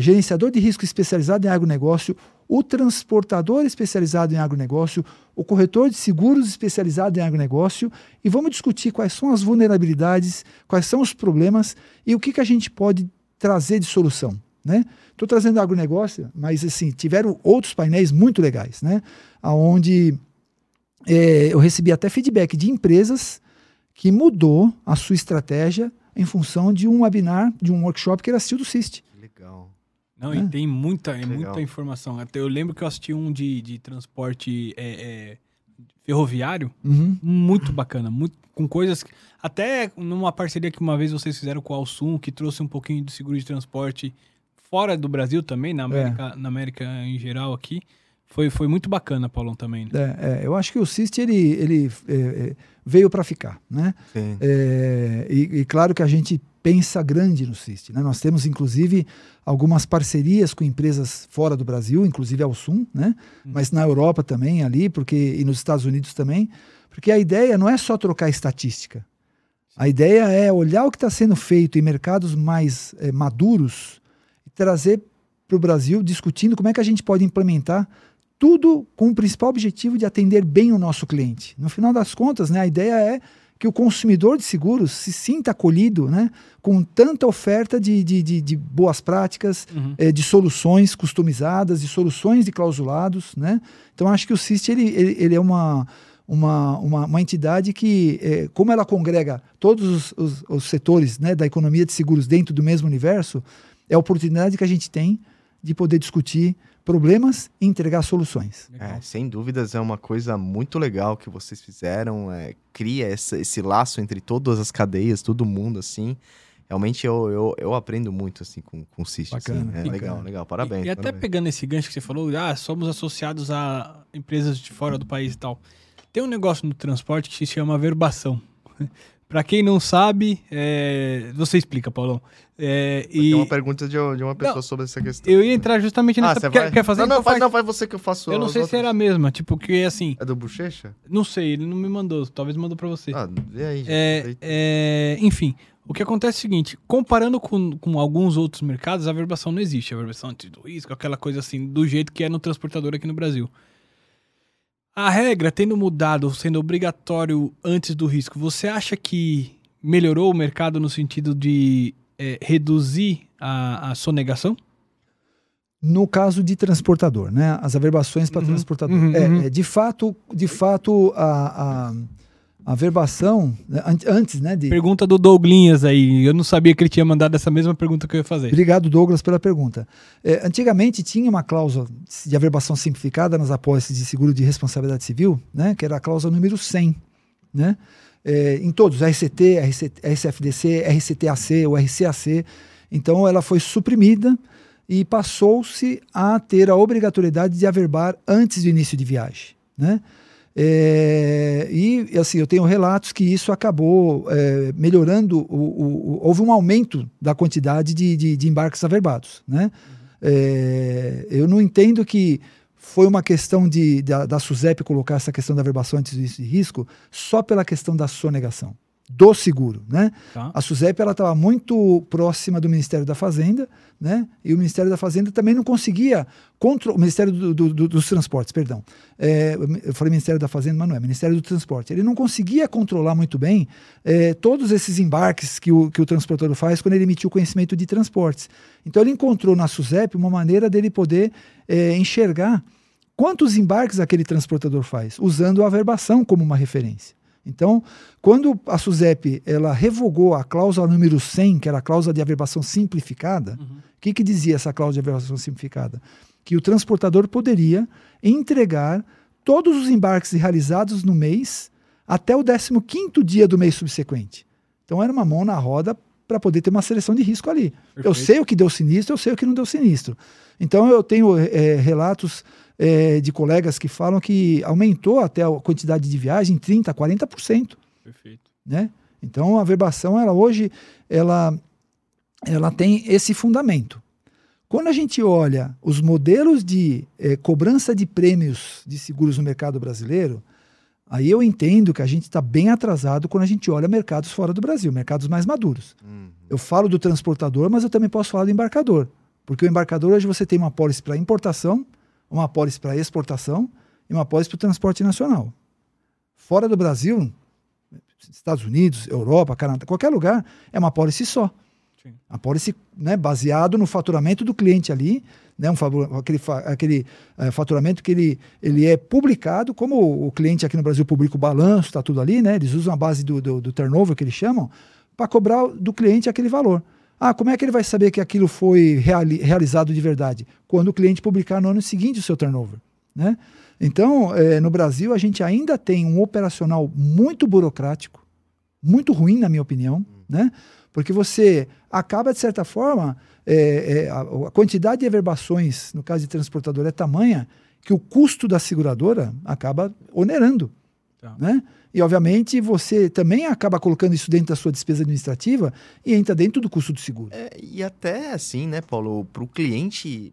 gerenciador de risco especializado em agronegócio, o transportador especializado em agronegócio, o corretor de seguros especializado em agronegócio, e vamos discutir quais são as vulnerabilidades, quais são os problemas e o que, que a gente pode trazer de solução. Né? Estou trazendo agronegócio, mas assim, tiveram outros painéis muito legais, né? onde é, eu recebi até feedback de empresas que mudou a sua estratégia em função de um webinar, de um workshop que ele assistiu do CIST. Legal. Não, é. e tem muita, é muita informação. Até eu lembro que eu assisti um de, de transporte é, é, ferroviário, uhum. muito bacana, muito, com coisas. Até numa parceria que uma vez vocês fizeram com o Alsum, que trouxe um pouquinho de seguro de transporte fora do Brasil também, na América, é. na América em geral aqui. Foi, foi muito bacana, Paulão, também. Né? É, é, eu acho que o CIST ele, ele é, é veio para ficar. Né? É, e, e, claro que a gente pensa grande no CIST. Né? Nós temos, inclusive, algumas parcerias com empresas fora do Brasil, inclusive ao Sum, né? Hum. mas na Europa também, ali, porque e nos Estados Unidos também. Porque a ideia não é só trocar estatística. A ideia é olhar o que está sendo feito em mercados mais é, maduros e trazer para o Brasil, discutindo como é que a gente pode implementar tudo com o principal objetivo de atender bem o nosso cliente. No final das contas, né, a ideia é que o consumidor de seguros se sinta acolhido né, com tanta oferta de, de, de, de boas práticas, uhum. é, de soluções customizadas, de soluções de clausulados. Né? Então, acho que o CIST ele, ele, ele é uma, uma, uma, uma, entidade que, é, como ela congrega todos os, os, os setores né, da economia de seguros dentro do mesmo universo, é a oportunidade que a gente tem de poder discutir problemas e entregar soluções. É, sem dúvidas é uma coisa muito legal que vocês fizeram, é, cria essa, esse laço entre todas as cadeias, todo mundo, assim. Realmente eu, eu, eu aprendo muito assim com, com o Cisco. Assim. Bacana. Assim. É, legal, legal, parabéns. E, e até parabéns. pegando esse gancho que você falou, ah, somos associados a empresas de fora do país e tal. Tem um negócio no transporte que se chama verbação. Para quem não sabe, é... você explica, Paulão. É, e... Tem uma pergunta de, uma pessoa não, sobre essa questão. Eu ia entrar justamente nessa. Ah, você quer, quer fazer? Não, não, faz, não, faz você que eu faço. Eu não sei outras. se era a mesma, tipo, que assim. É do Bochecha? Não sei, ele não me mandou, talvez mandou para você. Ah, vê aí. É, é, enfim, o que acontece é o seguinte: comparando com, com alguns outros mercados, a verbação não existe. A verbação antes do risco, aquela coisa assim, do jeito que é no transportador aqui no Brasil. A regra tendo mudado, sendo obrigatório antes do risco, você acha que melhorou o mercado no sentido de é, reduzir a, a sonegação? No caso de transportador, né? As averbações para uhum, transportador. Uhum, é, uhum. é, de fato, de fato a, a, A verbação, né, antes, né? De... Pergunta do Douglinhas aí. Eu não sabia que ele tinha mandado essa mesma pergunta que eu ia fazer. Obrigado, Douglas, pela pergunta. É, antigamente tinha uma cláusula de averbação simplificada nas apólices de seguro de responsabilidade civil, né? Que era a cláusula número 100, né? É, em todos, RCT, RCT, RCFDC, RCTAC, o RCAC. Então ela foi suprimida e passou-se a ter a obrigatoriedade de averbar antes do início de viagem, né? É, e assim, eu tenho relatos que isso acabou é, melhorando, o, o, houve um aumento da quantidade de, de, de embarques averbados. Né? É, eu não entendo que foi uma questão de, da, da SUSEP colocar essa questão da averbação antes de risco só pela questão da sonegação do seguro, né? Tá. A SUSEP ela estava muito próxima do Ministério da Fazenda, né? E o Ministério da Fazenda também não conseguia contra o Ministério do, do, do, dos Transportes, perdão. É, eu falei Ministério da Fazenda, mas não é Ministério do Transporte. Ele não conseguia controlar muito bem é, todos esses embarques que o, que o transportador faz quando ele emitiu o conhecimento de transportes. Então ele encontrou na SUSEP uma maneira dele poder é, enxergar quantos embarques aquele transportador faz, usando a averbação como uma referência. Então, quando a SUSEP ela revogou a cláusula número 100, que era a cláusula de averbação simplificada, o uhum. que, que dizia essa cláusula de averbação simplificada? Que o transportador poderia entregar todos os embarques realizados no mês até o 15º dia do mês subsequente. Então, era uma mão na roda para poder ter uma seleção de risco ali. Perfeito. Eu sei o que deu sinistro, eu sei o que não deu sinistro. Então, eu tenho é, relatos é, de colegas que falam que aumentou até a quantidade de viagem 30%, 40%. Perfeito. Né? Então a verbação, ela hoje, ela, ela tem esse fundamento. Quando a gente olha os modelos de é, cobrança de prêmios de seguros no mercado brasileiro, aí eu entendo que a gente está bem atrasado quando a gente olha mercados fora do Brasil, mercados mais maduros. Uhum. Eu falo do transportador, mas eu também posso falar do embarcador. Porque o embarcador hoje você tem uma pólice para importação, uma apólice para exportação e uma apólice para o transporte nacional. Fora do Brasil, Estados Unidos, Europa, Canadá, qualquer lugar, é uma apólice só. Sim. A apólice né, baseado no faturamento do cliente ali, né, um, aquele, aquele é, faturamento que ele, ele é publicado, como o cliente aqui no Brasil publica o balanço, está tudo ali, né, eles usam a base do, do, do turnover que eles chamam, para cobrar do cliente aquele valor. Ah, como é que ele vai saber que aquilo foi reali realizado de verdade? Quando o cliente publicar no ano seguinte o seu turnover. Né? Então, é, no Brasil, a gente ainda tem um operacional muito burocrático, muito ruim, na minha opinião, né? porque você acaba, de certa forma, é, é, a, a, quantidade de averbações, no caso de transportador, é tamanha que o custo da seguradora acaba onerando. Tá. Né? E, obviamente, você também acaba colocando isso dentro da sua despesa administrativa e entra dentro do custo do seguro. É, e até assim, né, Paulo, para o cliente,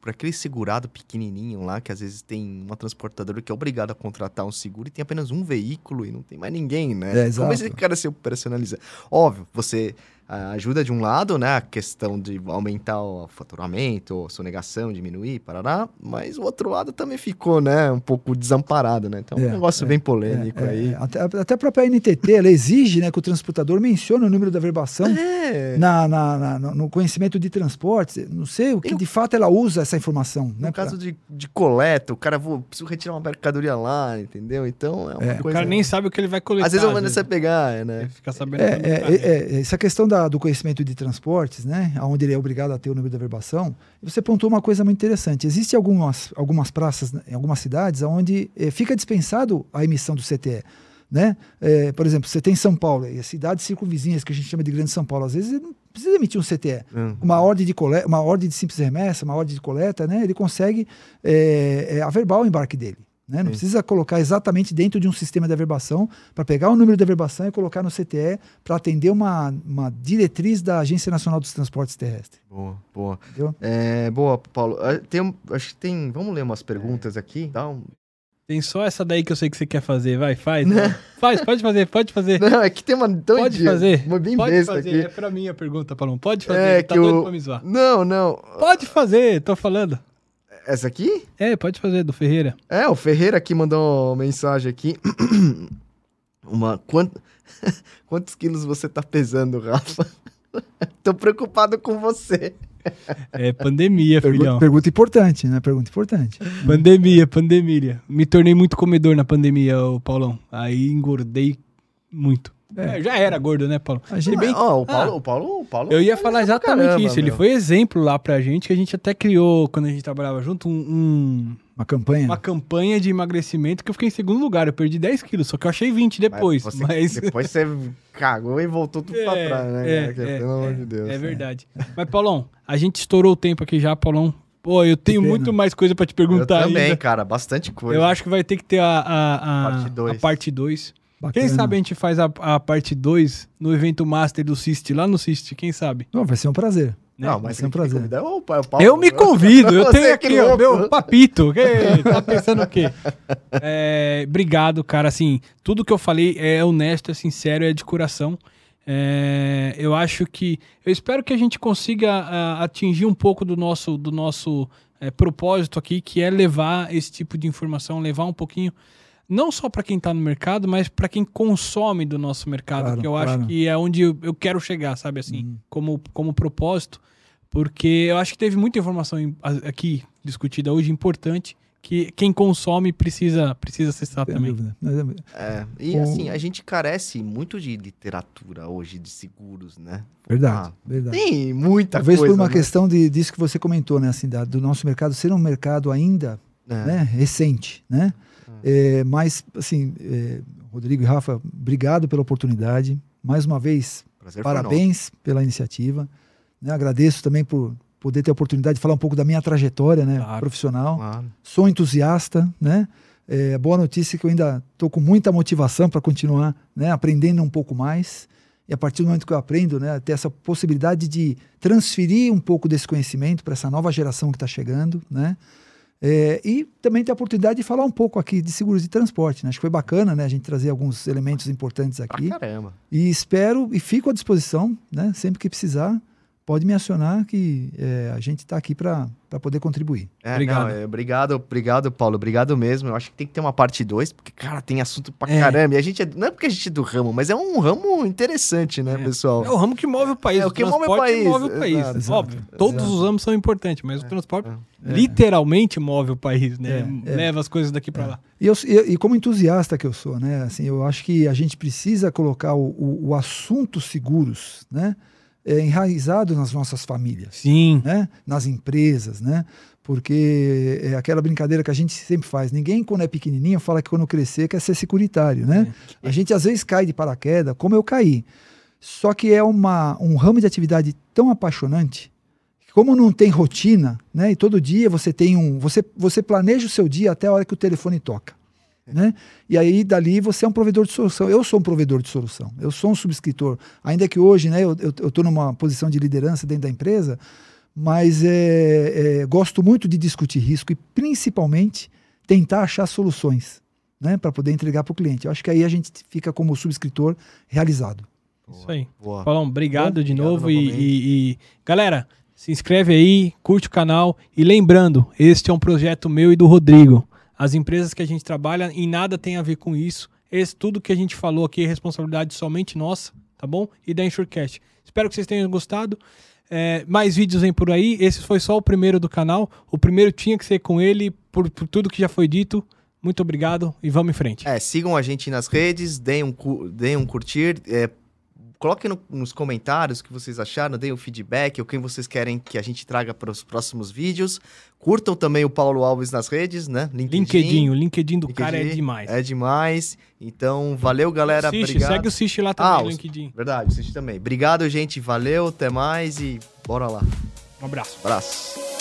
para aquele segurado pequenininho lá, que às vezes tem uma transportadora que é obrigado a contratar um seguro e tem apenas um veículo e não tem mais ninguém, né? É, Como esse cara se operacionaliza? Óbvio, você ajuda de um lado, né, a questão de aumentar o faturamento, sonegação, diminuir, parará, mas o outro lado também ficou, né, um pouco desamparado, né? Então é um é, negócio é, bem polêmico é, aí. É. Até, até a própria NTT, ela exige, né, que o transportador mencione o número da verbação é. na, na, na, no conhecimento de transporte. Não sei o que Eu, de fato ela usa essa informação. No né, caso pra... de, de coleta, o cara, vou, preciso retirar uma mercadoria lá, entendeu? Então é uma coisa... O cara nem sabe o que ele vai coletar. Às vezes eu vou você pegar, né? Ele fica sabendo. É, essa questão da da, do conhecimento de transportes, né, onde ele é obrigado a ter o número de averbação, você pontuou uma coisa muito interessante. Existem algumas, algumas praças né, em algumas cidades onde eh, fica dispensado a emissão do CTE. Né? É, por exemplo, você tem São Paulo, e as cidades circunvizinhas, que a gente chama de Grande São Paulo, às vezes não precisa emitir um CTE. Uhum. Uma, ordem de coleta, uma ordem de simples remessa, uma ordem de coleta, né? ele consegue é, averbar o embarque dele. Né? Não precisa colocar exatamente dentro de um sistema de averbação para pegar o número de averbação e colocar no CTE para atender uma, uma diretriz da Agência Nacional dos Transportes Terrestres. Boa, boa. É, boa, Paulo. Tem, acho que tem. Vamos ler umas perguntas é. aqui. Dá um... Tem só essa daí que eu sei que você quer fazer. Vai, faz. faz, pode fazer, pode fazer. Não, é que tem uma tão Pode fazer. Uma bem pode fazer. Aqui. É pra mim a pergunta, Paulo. Pode fazer. É, tá que doido eu... pra me zoar. Não, não. Pode fazer, tô falando. Essa aqui? É, pode fazer, do Ferreira. É, o Ferreira aqui mandou uma mensagem aqui. uma. Quant... Quantos quilos você tá pesando, Rafa? Tô preocupado com você. É pandemia, pergunta, filhão. Pergunta importante, né? Pergunta importante. Pandemia, pandemia. Me tornei muito comedor na pandemia, o Paulão. Aí engordei muito. É, já era gordo, né, Paulo? A gente- bem- Ó, o, Paulo, Ah. o Paulo, o Paulo. Eu ia falar exatamente caramba, isso. Ele meu. foi exemplo lá pra gente, que a gente até criou, quando a gente trabalhava junto, um- um- Uma campanha. uma campanha de emagrecimento que eu fiquei em segundo lugar. Eu perdi 10 quilos, só que eu achei 20 depois. Mas Mas, você- Depois você cagou e voltou tudo pra É, trás, né? é, cara? É, pelo amor é, de Deus. É verdade. Mas, Paulão, a gente estourou o tempo aqui já, Paulão. Pô, eu tenho muito mais coisa pra te Eu perguntar também, ainda. cara. Bastante coisa. Eu acho que vai ter que ter a, a, a, Parte dois. a parte 2. Quem Bacana. sabe a gente faz a, a parte 2 no evento Master do Cist, lá no Cist, quem sabe? Não, vai ser um prazer. né? Não, mas Vai ser um quem prazer. é o o Paulo. Eu me convido, eu tenho que aqui, louco. meu papito. Que- tá pensando o quê? É, obrigado, cara. Assim, tudo que eu falei é honesto, é sincero, é de coração. É, eu acho que. Eu espero que a gente consiga ah, atingir um pouco do nosso, do nosso é, propósito aqui, que é levar esse tipo de informação, levar um pouquinho. Não só para quem tá no mercado, mas para quem consome do nosso mercado, Claro, que eu claro. acho que é onde eu, quero chegar, sabe assim, Uhum. como, como propósito. Porque eu acho que teve muita informação aqui discutida hoje importante que quem consome precisa, precisa acessar Sem também. dúvida. Mas, É, e assim, a gente carece muito de literatura hoje, de seguros, né? Verdade, Ah, verdade. Tem muita Talvez coisa. por uma né? questão de, disso que você comentou, né, assim, da- do nosso mercado ser um mercado ainda É. né, recente, né? É, mas, assim, é, Rodrigo e Rafa, obrigado pela oportunidade. Mais uma vez, Prazer parabéns pela iniciativa. né? Agradeço também por poder ter a oportunidade de falar um pouco da minha trajetória né, Claro. profissional. Claro. Sou entusiasta, né? É, boa notícia é que eu ainda estou com muita motivação para continuar né, aprendendo um pouco mais. E a partir do momento que eu aprendo, né, ter essa possibilidade de transferir um pouco desse conhecimento para essa nova geração que está chegando, né? É, e também ter a oportunidade de falar um pouco aqui de seguros de transporte. Né? Acho que foi bacana né, a gente trazer alguns elementos importantes aqui. caramba. E espero e fico à disposição, né? Sempre que precisar, pode me acionar que é, a gente está aqui para poder contribuir. É, Obrigado. não, é, obrigado, obrigado, Paulo. Obrigado mesmo. Eu acho que tem que ter uma parte 2, porque, cara, tem assunto pra É. caramba. E a gente é- não é porque a gente é do ramo, mas é um ramo interessante, né, É. pessoal? É o ramo que move o país. É o que move o transporte país, move o país. exato, exato, Óbvio. Todos exato. os ramos são importantes, mas o transporte É. literalmente move o país, né? É, é. Leva as coisas daqui pra lá. E, eu, e, e como entusiasta que eu sou, né? Assim, eu acho que a gente precisa colocar o, o, o assunto seguros, né? É, enraizado nas nossas famílias, Sim. né? Nas empresas, né? Porque é aquela brincadeira que a gente sempre faz. Ninguém, quando é pequenininho, fala que quando crescer quer ser securitário, né? A gente às vezes cai de paraquedas, como eu caí. Só que é uma, um ramo de atividade tão apaixonante, que como não tem rotina, né? E todo dia você tem um. Você, você planeja o seu dia até a hora que o telefone toca. Né? E aí, dali, você é um provedor de solução. Eu sou um provedor de solução. Eu sou um subscritor. Ainda que hoje né, eu estou numa posição de liderança dentro da empresa, mas é, é, gosto muito de discutir risco e, principalmente, tentar achar soluções né, para poder entregar para o cliente. Eu acho que aí a gente fica, como subscritor, realizado. Isso aí. Boa. Paulão, obrigado Bom, de obrigado novo. E, e- e- galera, se inscreve aí, curte o canal. E lembrando, este é um projeto meu e do Rodrigo. As empresas que a gente trabalha em nada tem a ver com isso. Esse, tudo que a gente falou aqui é responsabilidade somente nossa, tá bom? E da Insurecast. Espero que vocês tenham gostado. É, mais vídeos vem por aí. Esse foi só o primeiro do canal. O primeiro tinha que ser com ele, por, por tudo que já foi dito. Muito obrigado e vamos em frente. É, sigam a gente nas redes, deem um, deem um curtir, é, coloquem no- nos comentários o que vocês acharam, deem o feedback, ou quem vocês querem que a gente traga para os próximos vídeos. Curtam também o Paulo Alves nas redes, né? LinkedIn, o LinkedIn do cara é LinkedIn, demais. É demais. Então, valeu, galera. Cish, obrigado. segue o Cish lá também Ah, os- LinkedIn. Verdade, assiste também. Obrigado, gente. Valeu, até mais e bora lá. Um abraço. Abraço.